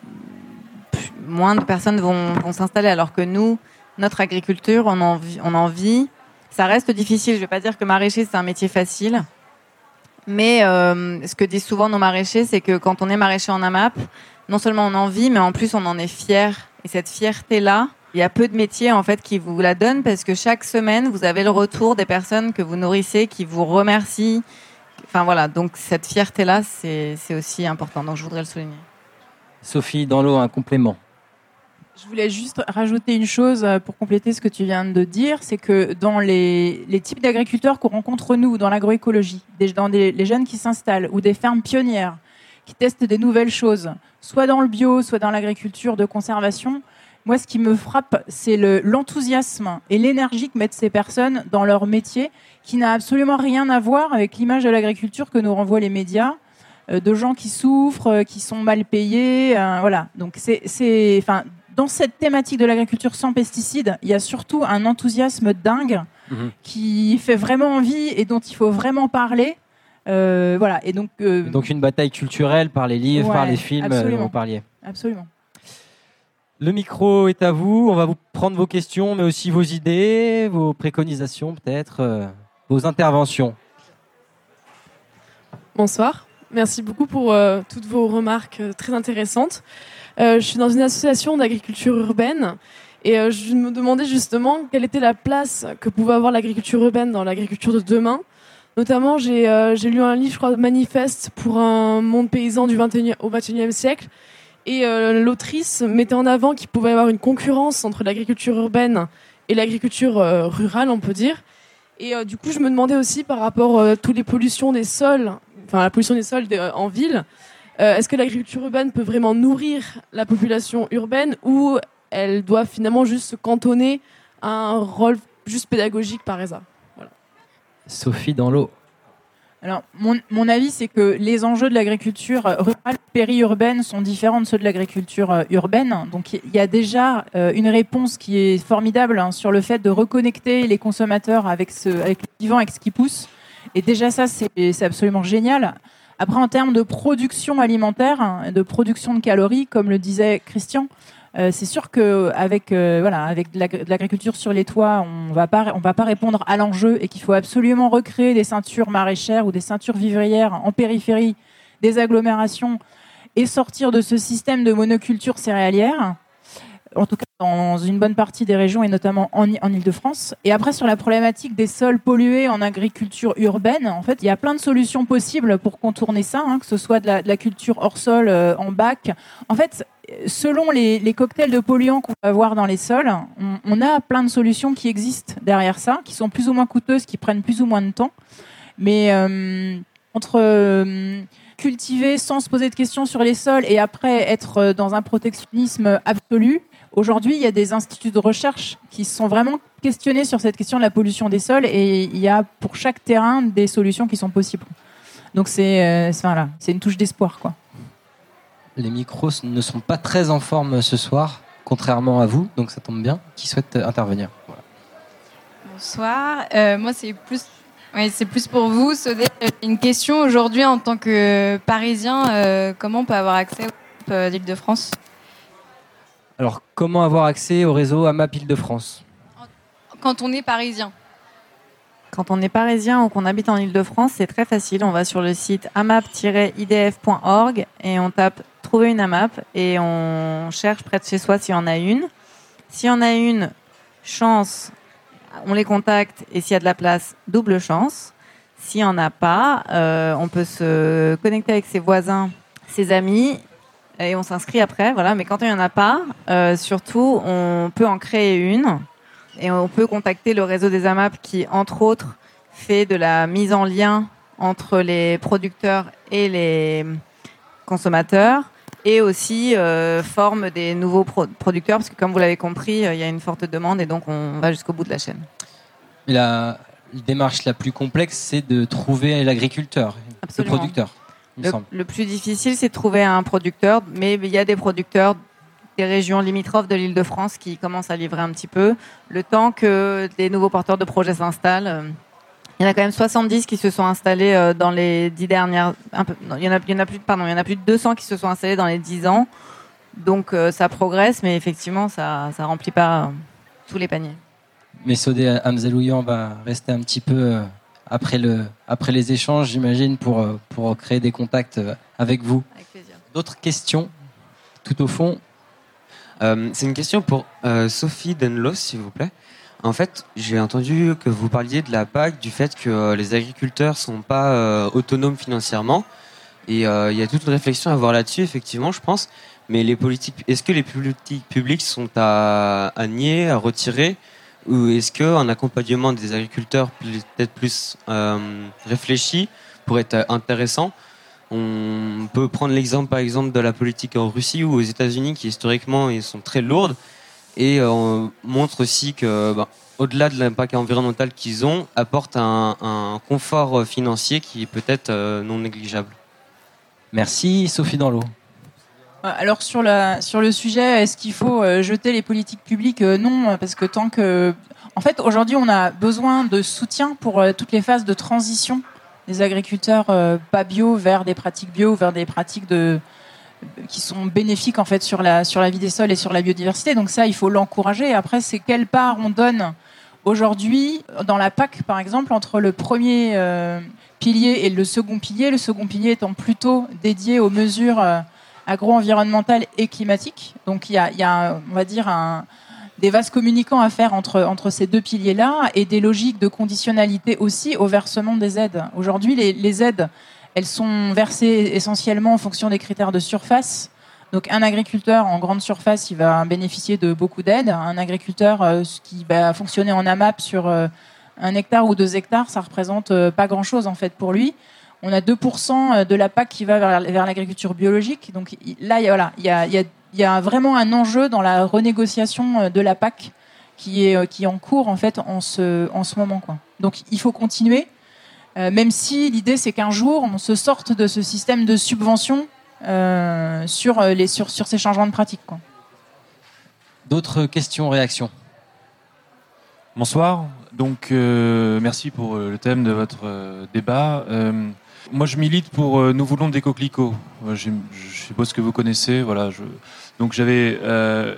moins de personnes vont, s'installer. Alors que nous, notre agriculture, on en, on en vit. Ça reste difficile. Je vais pas dire que maraîcher c'est un métier facile mais euh, ce que disent souvent nos maraîchers, c'est que quand on est maraîcher en AMAP, non seulement on en vit, mais en plus on en est fier. Et cette fierté-là, il y a peu de métiers en fait qui vous la donnent parce que chaque semaine vous avez le retour des personnes que vous nourrissez, qui vous remercient. Enfin voilà, donc cette fierté-là, c'est aussi important. Donc je voudrais le souligner. Sophie, dans l'eau, un complément. Je voulais juste rajouter une chose euh, pour compléter ce que tu viens de dire, c'est que dans les, types d'agriculteurs qu'on rencontre nous dans l'agroécologie, dans les jeunes qui s'installent ou des fermes pionnières qui testent des nouvelles choses, soit dans le bio, soit dans l'agriculture de conservation, moi ce qui me frappe, c'est l'enthousiasme et l'énergie que mettent ces personnes dans leur métier, qui n'a absolument rien à voir avec l'image de l'agriculture que nous renvoient les médias de gens qui souffrent, qui sont mal payés. voilà. Donc c'est, enfin, dans cette thématique de l'agriculture sans pesticides, il y a surtout un enthousiasme dingue mhm. qui fait vraiment envie et dont il faut vraiment parler. voilà. Et donc, donc une bataille culturelle par les livres, par les films, vous parliez. Absolument. Le micro est à vous. On va vous prendre vos questions, mais aussi vos idées, vos préconisations, peut-être, euh, vos interventions. Bonsoir. Merci beaucoup pour euh, toutes vos remarques euh, très intéressantes. Je suis dans une association d'agriculture urbaine et je me demandais justement quelle était la place que pouvait avoir l'agriculture urbaine dans l'agriculture de demain. Notamment, j'ai lu un livre, je crois, manifeste pour un monde paysan du 21, au XXIe siècle et euh, l'autrice mettait en avant qu'il pouvait y avoir une concurrence entre l'agriculture urbaine et l'agriculture euh, rurale, on peut dire. Et euh, du coup, je me demandais aussi par rapport à toutes les pollutions des sols, enfin la pollution des sols en ville, est-ce que l'agriculture urbaine peut vraiment nourrir la population urbaine ou elle doit finalement juste se cantonner à un rôle juste pédagogique par exemple Sophie dans l'eau. Alors, mon, avis, c'est que les enjeux de l'agriculture rurale périurbaine sont différents de ceux de l'agriculture euh, urbaine. Donc, il y a déjà euh, une réponse qui est formidable hein, sur le fait de reconnecter les consommateurs avec, ce, avec le vivant, avec ce qui pousse. Et déjà, ça, c'est absolument génial. Après, en termes de production alimentaire, hein, de production de calories, comme le disait Christian, euh, c'est sûr qu'avec euh, voilà, avec de l'agriculture sur les toits, on va on va pas répondre à l'enjeu et qu'il faut absolument recréer des ceintures maraîchères ou des ceintures vivrières en périphérie des agglomérations et sortir de ce système de monoculture céréalière en tout cas dans une bonne partie des régions et notamment en, en Ile-de-France. Et après, sur la problématique des sols pollués en agriculture urbaine, en fait, il y a plein de solutions possibles pour contourner ça, hein, que ce soit de la, culture hors sol, euh, en bac. En fait, selon les, cocktails de polluants qu'on va avoir dans les sols, on, a plein de solutions qui existent derrière ça, qui sont plus ou moins coûteuses, qui prennent plus ou moins de temps. Mais euh, entre euh, cultiver sans se poser de questions sur les sols et après être dans un protectionnisme absolu, Aujourd'hui, il y a des instituts de recherche qui sont vraiment questionnés sur cette question de la pollution des sols et il y a pour chaque terrain des solutions qui sont possibles. Donc c'est euh, voilà, c'est une touche d'espoir quoi. Les micros ne sont pas très en forme ce soir, contrairement à vous, donc ça tombe bien. Qui souhaite intervenir? Bonsoir. Euh, moi, c'est plus, c'est plus pour vous. Une question aujourd'hui en tant que Parisien, euh, comment on peut avoir accès aux d'Île-de-France? Alors, comment avoir accès au réseau AMAP Île-de-France Quand on est parisien. Quand on est parisien ou qu'on habite en Île-de-France, c'est très facile. On va sur le site amap-idf.org et on tape trouver une AMAP et on cherche près de chez soi s'il y en a une. S'il y en a une, chance, on les contacte et s'il y a de la place, double chance. S'il n'y en a pas, euh, on peut se connecter avec ses voisins, ses amis et on s'inscrit après. Voilà. Mais quand il n'y en a pas, euh, surtout, on peut en créer une et on peut contacter le réseau des AMAP qui, entre autres, fait de la mise en lien entre les producteurs et les consommateurs et aussi euh, forme des nouveaux producteurs parce que comme vous l'avez compris, euh, il y a une forte demande et donc on va jusqu'au bout de la chaîne. La démarche la plus complexe, c'est de trouver l'agriculteur, le producteur. Le, plus difficile, c'est de trouver un producteur, mais il y a des producteurs des régions limitrophes de l'île de France qui commencent à livrer un petit peu. Le temps que les nouveaux porteurs de projets s'installent, euh, il y en a quand même 70 qui se sont installés euh, dans les dix dernières. Un peu, il, y en a, il y en a plus, pardon, il y en a plus de 200 qui se sont installés dans les 10 ans. Donc euh, ça progresse, mais effectivement, ça ne remplit pas tous les paniers. Mais Sodé Hamzalouyan va rester un petit peu après, le, après les échanges, j'imagine, pour, euh, pour créer des contacts euh, avec vous. Avec plaisir. D'autres questions, tout au fond? Euh, C'est une question pour Sophie Denlos, s'il vous plaît. En fait, j'ai entendu que vous parliez de la PAC, du fait que les agriculteurs sont pas autonomes financièrement. Et il y a toute une réflexion à avoir là-dessus, effectivement, je pense. Mais les politiques, est-ce que les politiques publiques sont à, à nier, à retirer? Ou est-ce qu'un accompagnement des agriculteurs peut-être plus euh, réfléchi pourrait être intéressant? On peut prendre l'exemple par exemple de la politique en Russie ou aux États-Unis qui historiquement ils sont très lourdes et euh, on montre aussi que bah, au-delà de l'impact environnemental qu'ils ont, apportent un, confort financier qui est peut-être euh, non négligeable. Merci, Sophie Danlot. Alors sur, la, sur le sujet, est-ce qu'il faut euh, jeter les politiques publiques? Euh, Non, parce que tant que... En fait, aujourd'hui, on a besoin de soutien pour euh, toutes les phases de transition des agriculteurs pas bio vers des pratiques bio, vers des pratiques de, qui sont bénéfiques en fait sur la, sur la vie des sols et sur la biodiversité. Donc ça, il faut l'encourager. Après, c'est quelle part on donne aujourd'hui dans la PAC, par exemple, entre le premier pilier et le second pilier? Le second pilier étant plutôt dédié aux mesures agro-environnementale et climatique. Donc il y a, on va dire, des vases communicants à faire entre, entre ces deux piliers-là et des logiques de conditionnalité aussi au versement des aides. Aujourd'hui, les, aides, elles sont versées essentiellement en fonction des critères de surface. Donc un agriculteur en grande surface, il va bénéficier de beaucoup d'aides. Un agriculteur euh, qui va fonctionner en AMAP sur euh, un hectare ou deux hectares, ça représente euh, pas grand-chose en fait pour lui. On a 2% de la PAC qui va vers, l'agriculture biologique. Donc là, il y a, vraiment un enjeu dans la renégociation euh, de la PAC qui est, euh, qui en cours en fait en ce, en ce moment. Donc il faut continuer, euh, même si l'idée c'est qu'un jour on se sorte de ce système de subvention sur ces changements de pratique. D'autres questions, réactions? Bonsoir. Donc, merci pour le thème de votre débat. Moi, je milite pour euh, Nous voulons des coquelicots. Je, suppose que vous connaissez. Voilà, je... Donc, j'avais euh,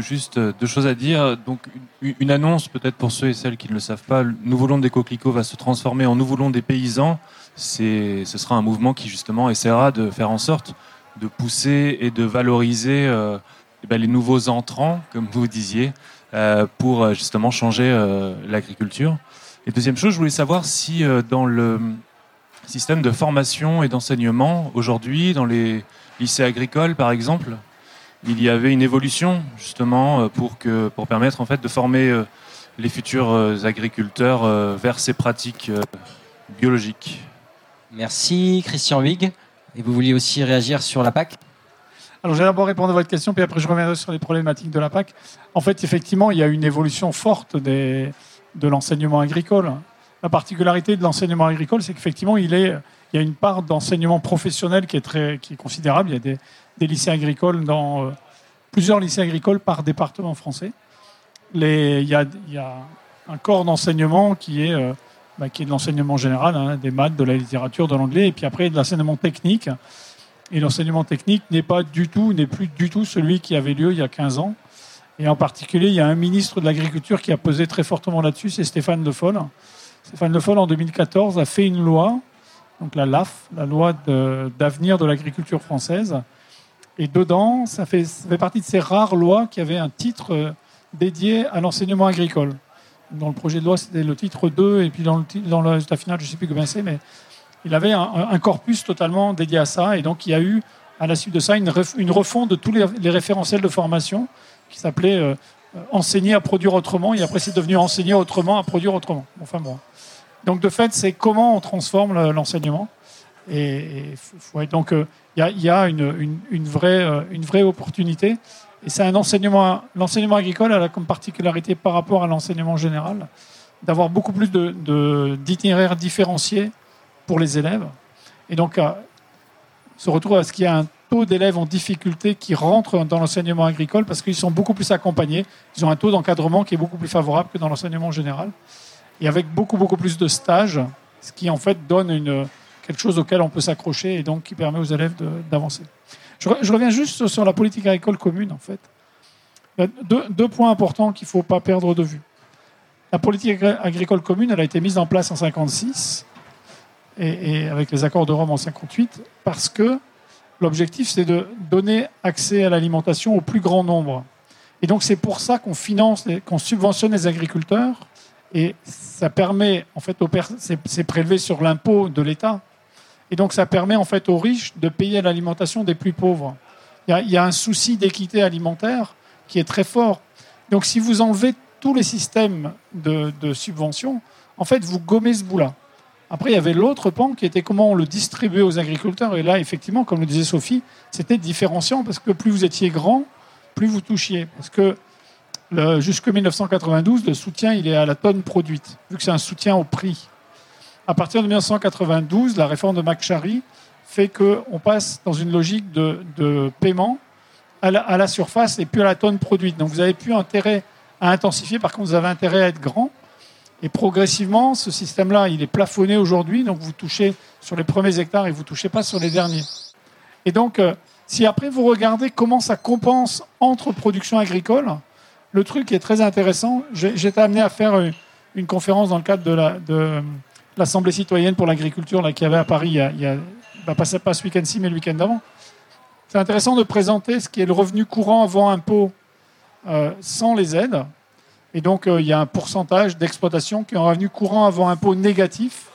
juste deux choses à dire. Donc, une, annonce peut-être pour ceux et celles qui ne le savent pas. Nous voulons des coquelicots va se transformer en Nous voulons des paysans. Ce sera un mouvement qui justement essaiera de faire en sorte de pousser et de valoriser euh, eh ben, les nouveaux entrants, comme vous disiez, euh, pour justement changer euh, l'agriculture. Et deuxième chose, je voulais savoir si dans le système de formation et d'enseignement aujourd'hui dans les lycées agricoles par exemple il y avait une évolution justement euh, pour que pour permettre en fait de former euh, les futurs euh, agriculteurs vers ces pratiques biologiques. Merci Christian Huyghe. Et vous vouliez aussi réagir sur la PAC? Alors, je vais d'abord répondre à votre question, puis après, je reviendrai sur les problématiques de la PAC. En fait, effectivement, il y a une évolution forte des, de l'enseignement agricole. La particularité de l'enseignement agricole, c'est qu'effectivement, il, y a une part d'enseignement professionnel qui est, très, qui est considérable. Il y a des, lycées agricoles dans euh, plusieurs lycées agricoles par département français. Les, il, y a, il, y a, un corps d'enseignement qui est, euh, bah, qui est de l'enseignement général, hein, des maths, de la littérature, de l'anglais, et puis après de l'enseignement technique. Et l'enseignement technique n'est pas du tout, n'est plus du tout celui qui avait lieu il y a 15 ans. Et en particulier, il y a un ministre de l'Agriculture qui a pesé très fortement là-dessus, c'est Stéphane Le Foll, Stéphane Le Foll, en 2014, a fait une loi, donc la LAF, la loi d'avenir de, l'agriculture française. Et dedans, ça fait, partie de ces rares lois qui avaient un titre euh, dédié à l'enseignement agricole. Dans le projet de loi, c'était le titre 2, et puis dans le, dans résultat final, je ne sais plus combien c'est, mais il avait un, corpus totalement dédié à ça. Et donc, il y a eu, à la suite de ça, une, refonte de tous les, référentiels de formation qui s'appelait euh, Enseigner à produire autrement. Et après, c'est devenu Enseigner autrement à produire autrement. Enfin, bon. Donc de fait, c'est comment on transforme l'enseignement. Et, donc euh, il y, a, une, vraie, euh, une vraie opportunité. Et c'est un enseignement. L'enseignement agricole a comme particularité par rapport à l'enseignement général d'avoir beaucoup plus d'itinéraires différenciés pour les élèves. Et donc se retrouve à ce qu'il y a un taux d'élèves en difficulté qui rentrent dans l'enseignement agricole parce qu'ils sont beaucoup plus accompagnés. Ils ont un taux d'encadrement qui est beaucoup plus favorable que dans l'enseignement général et avec beaucoup, beaucoup plus de stages, ce qui en fait donne une, quelque chose auquel on peut s'accrocher et donc qui permet aux élèves d'avancer. Je, reviens juste sur la politique agricole commune, en fait. Il y a deux, points importants qu'il ne faut pas perdre de vue. La politique agricole commune, elle a été mise en place en 1956 et, avec les accords de Rome en 1958 parce que l'objectif, c'est de donner accès à l'alimentation au plus grand nombre. Et donc, c'est pour ça qu'on finance, qu'on subventionne les agriculteurs et ça permet, en fait, c'est prélevé sur l'impôt de l'État. Et donc, ça permet, en fait, aux riches de payer l'alimentation des plus pauvres. Il y, a, un souci d'équité alimentaire qui est très fort. Donc, si vous enlevez tous les systèmes de, de subvention, en fait, vous gommez ce bout-là. Après, il y avait l'autre pan qui était comment on le distribuait aux agriculteurs. Et là, effectivement, comme le disait Sophie, c'était différenciant parce que plus vous étiez grand, plus vous touchiez. Parce que jusqu'en 1992, le soutien il est à la tonne produite, vu que c'est un soutien au prix. À partir de 1992, la réforme de McCharry fait qu'on passe dans une logique de, paiement à la, surface et plus à la tonne produite. Donc vous n'avez plus intérêt à intensifier, par contre vous avez intérêt à être grand. Et progressivement, ce système-là, il est plafonné aujourd'hui, donc vous touchez sur les premiers hectares et vous ne touchez pas sur les derniers. Et donc, euh, si après vous regardez comment ça compense entre production agricole, le truc est très intéressant. J'étais amené à faire une conférence dans le cadre de l'Assemblée citoyenne pour l'agriculture qui avait à Paris il y a, bah, pas, ce week-end-ci, mais le week-end d'avant. C'est intéressant de présenter ce qui est le revenu courant avant impôt euh, sans les aides. Et donc, euh, il y a un pourcentage d'exploitation qui est un revenu courant avant impôt négatif.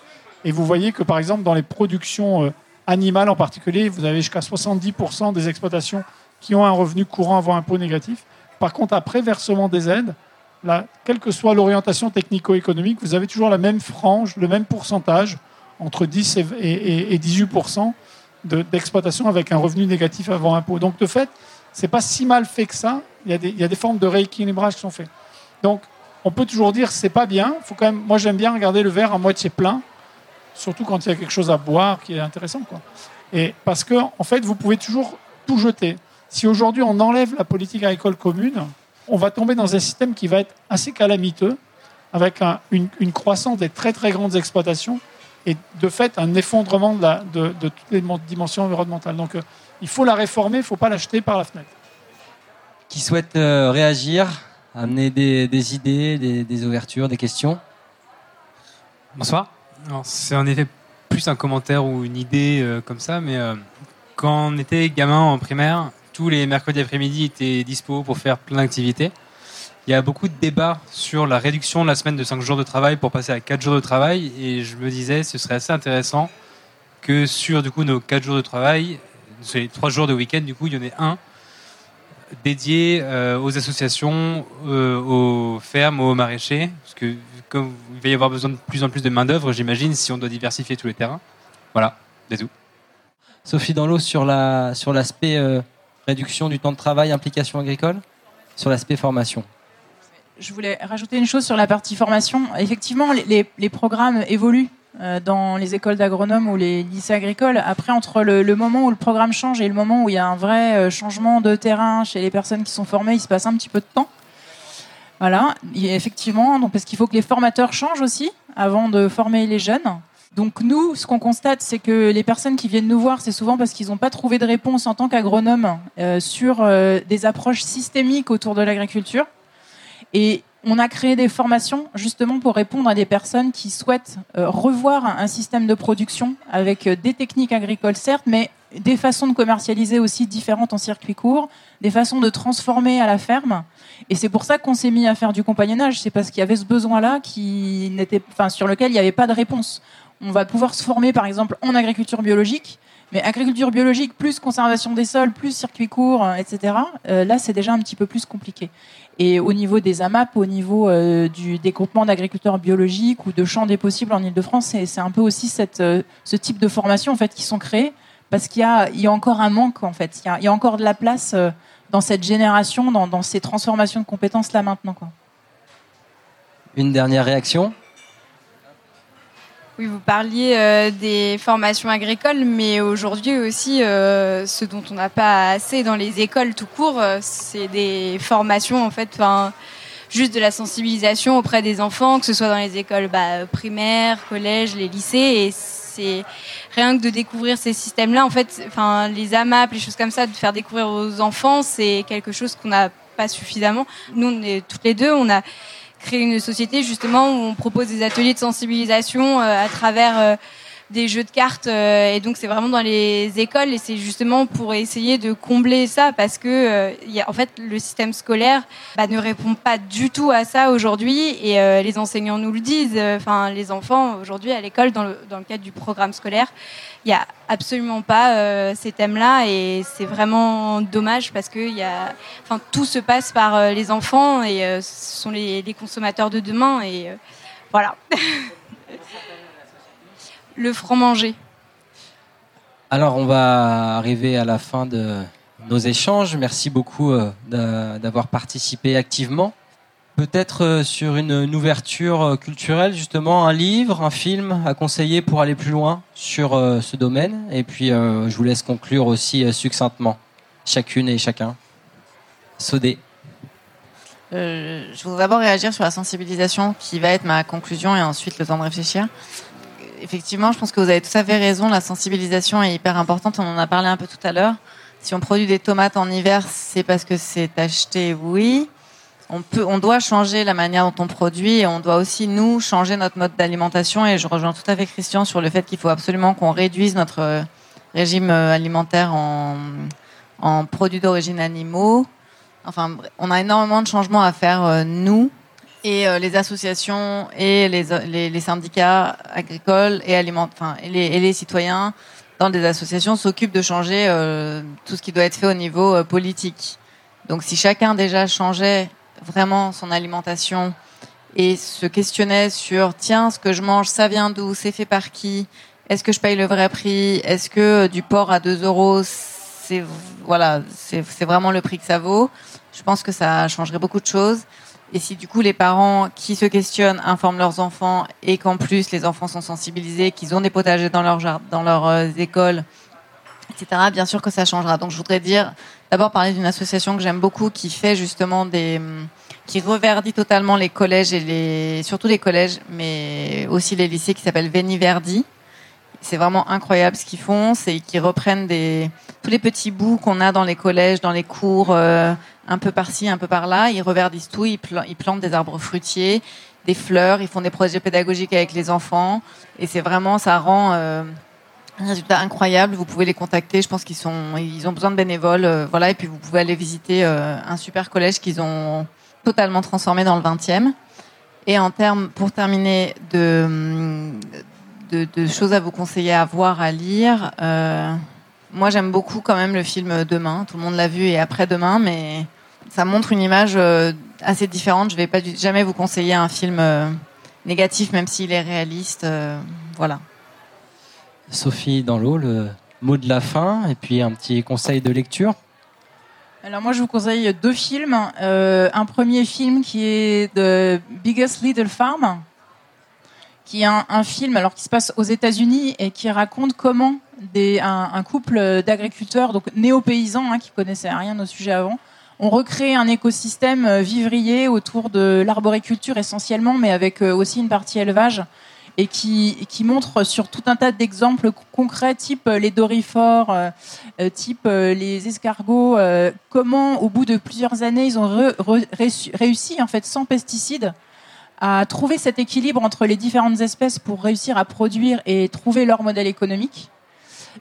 Et vous voyez que, par exemple, dans les productions euh, animales en particulier, vous avez jusqu'à 70% des exploitations qui ont un revenu courant avant impôt négatif. Par contre, après versement des aides, quelle que soit l'orientation technico-économique, vous avez toujours la même frange, le même pourcentage, entre 10 et, 18% d'exploitation avec un revenu négatif avant impôt. Donc, de fait, c'est pas si mal fait que ça. Il y a des, formes de rééquilibrage qui sont faites. Donc, on peut toujours dire c'est pas bien. Faut quand même, moi, j'aime bien regarder le verre à moitié plein, surtout quand il y a quelque chose à boire qui est intéressant. Et parce que, en fait, vous pouvez toujours tout jeter. Si aujourd'hui on enlève la politique agricole commune, on va tomber dans un système qui va être assez calamiteux, avec une, une, croissance des très très grandes exploitations et de fait un effondrement de, la, de, toutes les dimensions environnementales. Donc euh, il faut la réformer, il ne faut pas l'acheter par la fenêtre. Qui souhaite euh, réagir, amener des, idées, des, ouvertures, des questions? Bonsoir. C'est en effet plus un commentaire ou une idée euh, comme ça, mais quand on était gamin en primaire, tous les mercredis après-midi étaient dispo pour faire plein d'activités il y a beaucoup de débats sur la réduction de la semaine de 5 jours de travail pour passer à 4 jours de travail. Et je me disais, ce serait assez intéressant que sur du coup, nos 4 jours de travail, sur les 3 jours de week-end, du coup, il y en ait un dédié euh, aux associations, euh, aux fermes, aux maraîchers. Parce que comme il va y avoir besoin de plus en plus de main-d'œuvre, j'imagine, si on doit diversifier tous les terrains. Voilà, c'est tout. Sophie Danlo, sur l'aspect sur euh, réduction du temps de travail, implication agricole, sur l'aspect formation je voulais rajouter une chose sur la partie formation. Effectivement, les, programmes évoluent euh, dans les écoles d'agronomes ou les lycées agricoles. Après, entre le, moment où le programme change et le moment où il y a un vrai euh, changement de terrain chez les personnes qui sont formées, il se passe un petit peu de temps. Voilà, effectivement, donc parce qu'il faut que les formateurs changent aussi avant de former les jeunes. Donc nous, ce qu'on constate, c'est que les personnes qui viennent nous voir, c'est souvent parce qu'ils n'ont pas trouvé de réponse en tant qu'agronomes euh, sur des approches systémiques autour de l'agriculture. Et on a créé des formations justement pour répondre à des personnes qui souhaitent euh, revoir un système de production avec euh, des techniques agricoles certes, mais des façons de commercialiser aussi différentes en circuit court, des façons de transformer à la ferme. Et c'est pour ça qu'on s'est mis à faire du compagnonnage. C'est parce qu'il y avait ce besoin-là qui n'était, enfin, sur lequel il n'y avait pas de réponse. On va pouvoir se former, par exemple, en agriculture biologique, mais agriculture biologique plus conservation des sols, plus circuit court, euh, etc. là, c'est déjà un petit peu plus compliqué. Et au niveau des AMAP, au niveau euh, du, des groupements d'agriculteurs biologiques ou de champs des possibles en Ile-de-France, c'est un peu aussi euh, ce type de formation en fait, qui sont créées parce qu'il y a, encore un manque, en fait. Il y a, encore de la place euh, dans cette génération, dans, ces transformations de compétences là maintenant. Une dernière réaction? Oui, vous parliez euh, des formations agricoles, mais aujourd'hui aussi, euh, ce dont on n'a pas assez dans les écoles tout court, euh, c'est des formations en fait, juste de la sensibilisation auprès des enfants, que ce soit dans les écoles bah, primaires, collèges, les lycées, et c'est rien que de découvrir ces systèmes-là, en fait, les AMAP, les choses comme ça, de faire découvrir aux enfants, c'est quelque chose qu'on n'a pas suffisamment. Nous, on est toutes les deux, on a créer une société justement où on propose des ateliers de sensibilisation euh, à travers euh, des jeux de cartes euh, et donc c'est vraiment dans les écoles et c'est justement pour essayer de combler ça parce que y a, en fait le système scolaire bah, ne répond pas du tout à ça aujourd'hui et les enseignants nous le disent enfin les enfants aujourd'hui à l'école dans le, dans le cadre du programme scolaire il n'y a absolument pas euh, ces thèmes-là et c'est vraiment dommage parce que y a, enfin, tout se passe par euh, les enfants et euh, ce sont les, consommateurs de demain et voilà. Le franc-manger. Alors on va arriver à la fin de nos échanges. Merci beaucoup d'avoir participé activement. Peut-être euh, sur une, ouverture euh, culturelle, justement, un livre, un film à conseiller pour aller plus loin sur euh, ce domaine. Et puis, euh, je vous laisse conclure aussi euh, succinctement, chacune et chacun. Sodé. Euh, je voudrais d'abord réagir sur la sensibilisation qui va être ma conclusion et ensuite le temps de réfléchir. Effectivement, je pense que vous avez tout à fait raison. La sensibilisation est hyper importante. On en a parlé un peu tout à l'heure. Si on produit des tomates en hiver, c'est parce que c'est acheté, oui. On peut, on doit changer la manière dont on produit et on doit aussi nous changer notre mode d'alimentation. Et je rejoins tout à fait Christian sur le fait qu'il faut absolument qu'on réduise notre euh, régime euh, alimentaire en, en produits d'origine animaux. Enfin, on a énormément de changements à faire euh, nous et euh, les associations et les, les, les syndicats agricoles et aliment, et les, et les citoyens dans des associations s'occupent de changer euh, tout ce qui doit être fait au niveau euh, politique. Donc, si chacun déjà changeait vraiment son alimentation et se questionnait sur tiens, ce que je mange, ça vient d'où, c'est fait par qui, est-ce que je paye le vrai prix, est-ce que euh, du porc à 2 euros, c'est voilà, c'est vraiment le prix que ça vaut. Je pense que ça changerait beaucoup de choses. Et si du coup les parents qui se questionnent informent leurs enfants et qu'en plus les enfants sont sensibilisés, qu'ils ont des potagers dans leur dans leurs euh, écoles, etc. Bien sûr que ça changera. Donc je voudrais dire d'abord parler d'une association que j'aime beaucoup qui fait justement des qui reverdit totalement les collèges et les surtout les collèges, mais aussi les lycées qui s'appelle Veni Verdi. C'est vraiment incroyable ce qu'ils font, c'est qu'ils reprennent des tous les petits bouts qu'on a dans les collèges, dans les cours, euh, un peu par-ci, un peu par-là. Ils reverdissent tout, ils, pla- ils plantent des arbres fruitiers, des fleurs, ils font des projets pédagogiques avec les enfants, et c'est vraiment ça rend euh, un résultat incroyable. Vous pouvez les contacter. Je pense qu'ils sont, ils ont besoin de bénévoles, euh, voilà. Et puis vous pouvez aller visiter euh, un super collège qu'ils ont totalement transformé dans le 20e. Et en termes, pour terminer, de, hum, de, de choses à vous conseiller à voir, à lire. moi, j'aime beaucoup quand même le film Demain. Tout le monde l'a vu et après demain, mais ça montre une image euh, assez différente. Je vais pas jamais vous conseiller un film euh, négatif, même s'il est réaliste. euh, voilà. Sophie dans l'eau, le mot de la fin et puis un petit conseil de lecture. Alors moi, je vous conseille deux films. Euh, un premier film qui est The Biggest Little Farm, qui est un, un film alors qui se passe aux États-Unis et qui raconte comment des, un, un couple d'agriculteurs, donc néo-paysans, hein, qui connaissaient rien au sujet avant, ont recréé un écosystème euh, vivrier autour de l'arboriculture essentiellement, mais avec euh, aussi une partie élevage et qui, montre sur tout un tas d'exemples concrets, type euh, les dorifores, type les escargots, comment au bout de plusieurs années ils ont réussi, en fait sans pesticides à trouver cet équilibre entre les différentes espèces pour réussir à produire et trouver leur modèle économique.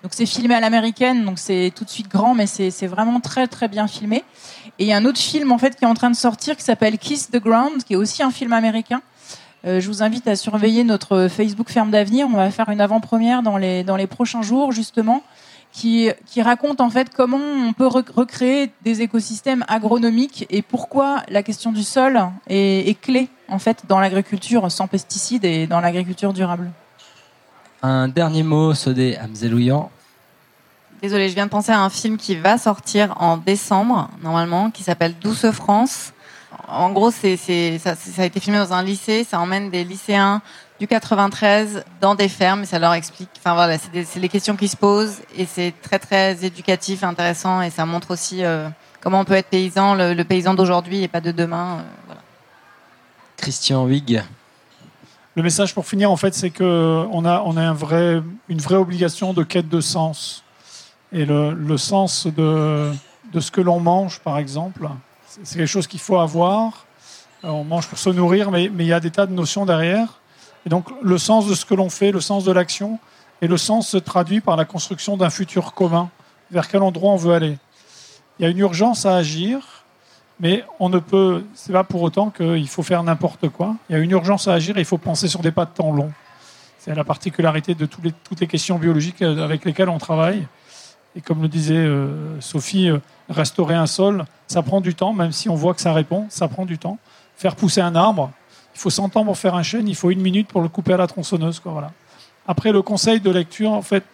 Donc c'est filmé à l'américaine, donc c'est tout de suite grand, mais c'est vraiment très très bien filmé. Et il y a un autre film en fait qui est en train de sortir qui s'appelle Kiss the Ground, qui est aussi un film américain. Euh, je vous invite à surveiller notre Facebook Ferme d'Avenir. On va faire une avant-première dans les, dans les prochains jours, justement, qui, qui raconte en fait comment on peut rec- recréer des écosystèmes agronomiques et pourquoi la question du sol est, clé en fait dans l'agriculture sans pesticides et dans l'agriculture durable. Un dernier mot, Sodé Amzelouian. Désolée, je viens de penser à un film qui va sortir en décembre, normalement, qui s'appelle Douce France. En gros, c'est, ça, ça a été filmé dans un lycée. Ça emmène des lycéens du 93 dans des fermes et ça leur explique. Enfin voilà, c'est, les questions qui se posent et c'est très très éducatif, intéressant et ça montre aussi euh, comment on peut être paysan, le, le paysan d'aujourd'hui et pas de demain. euh, voilà. Christian Wig. Le message pour finir, en fait, c'est qu'on a, on a un vrai, une vraie obligation de quête de sens. Et le, sens de, de ce que l'on mange, par exemple, c'est quelque chose qu'il faut avoir. Euh, On mange pour se nourrir, mais, mais il y a des tas de notions derrière. Et donc, le sens de ce que l'on fait, le sens de l'action, et le sens se traduit par la construction d'un futur commun. Vers quel endroit on veut aller Il y a une urgence à agir, mais on ne peut. C'est pas pour autant qu'il faut faire n'importe quoi. Il y a une urgence à agir et il faut penser sur des pas de temps longs. C'est la particularité de tous les- toutes les questions biologiques avec lesquelles on travaille. Et comme le disait euh, Sophie, euh, restaurer un sol, ça prend du temps, même si on voit que ça répond, ça prend du temps. Faire pousser un arbre, il faut 100 ans pour faire un chêne, il faut une minute pour le couper à la tronçonneuse. Quoi, voilà. Après, le conseil de lecture, en fait,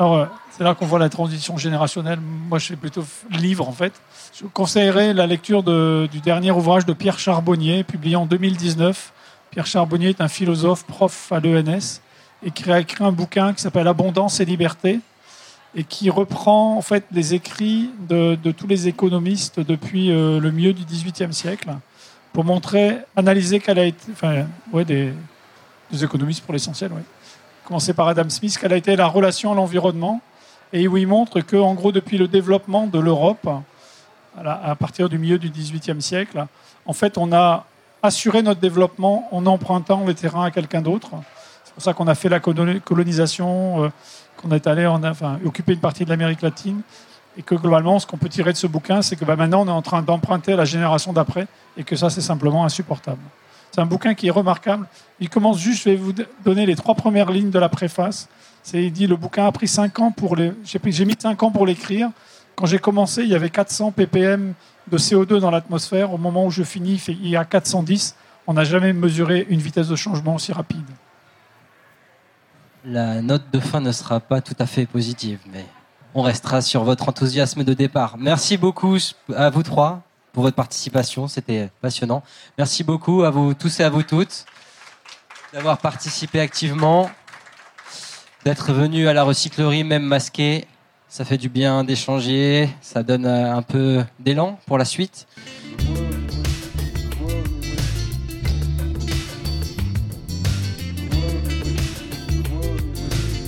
euh, c'est là qu'on voit la transition générationnelle. Moi, je fais plutôt livre, en fait. Je conseillerais la lecture du dernier ouvrage de Pierre Charbonnier, publié en 2019. Pierre Charbonnier est un philosophe, prof à l'ENS, et qui a écrit un bouquin qui s'appelle Abondance et liberté, et qui reprend en fait les écrits de, tous les économistes depuis euh, le milieu du XVIIIe siècle, pour montrer, analyser quelle a été, enfin, ouais, des, économistes pour l'essentiel, ouais. Commencer par Adam Smith, quelle a été la relation à l'environnement, et où il montre que, en gros, depuis le développement de l'Europe, à, partir du milieu du XVIIIe siècle, en fait, on a assuré notre développement en empruntant les terrains à quelqu'un d'autre. C'est pour ça qu'on a fait la colo- colonisation, euh, qu'on est allé occuper une partie de l'Amérique latine, et que globalement, ce qu'on peut tirer de ce bouquin, c'est que bah, maintenant, on est en train d'emprunter la génération d'après, et que ça, c'est simplement insupportable. C'est un bouquin qui est remarquable. Il commence juste, je vais vous donner les trois premières lignes de la préface. Il dit, le bouquin a pris cinq ans pour les, j'ai, mis cinq ans pour l'écrire. Quand j'ai commencé, il y avait 400 ppm de CO2 dans l'atmosphère. Au moment où je finis, il y a 410. On n'a jamais mesuré une vitesse de changement aussi rapide. La note de fin ne sera pas tout à fait positive, mais on restera sur votre enthousiasme de départ. Merci beaucoup à vous trois pour votre participation, c'était passionnant. Merci beaucoup à vous tous et à vous toutes d'avoir participé activement, d'être venus à la recyclerie même masqué. Ça fait du bien d'échanger, ça donne un peu d'élan pour la suite.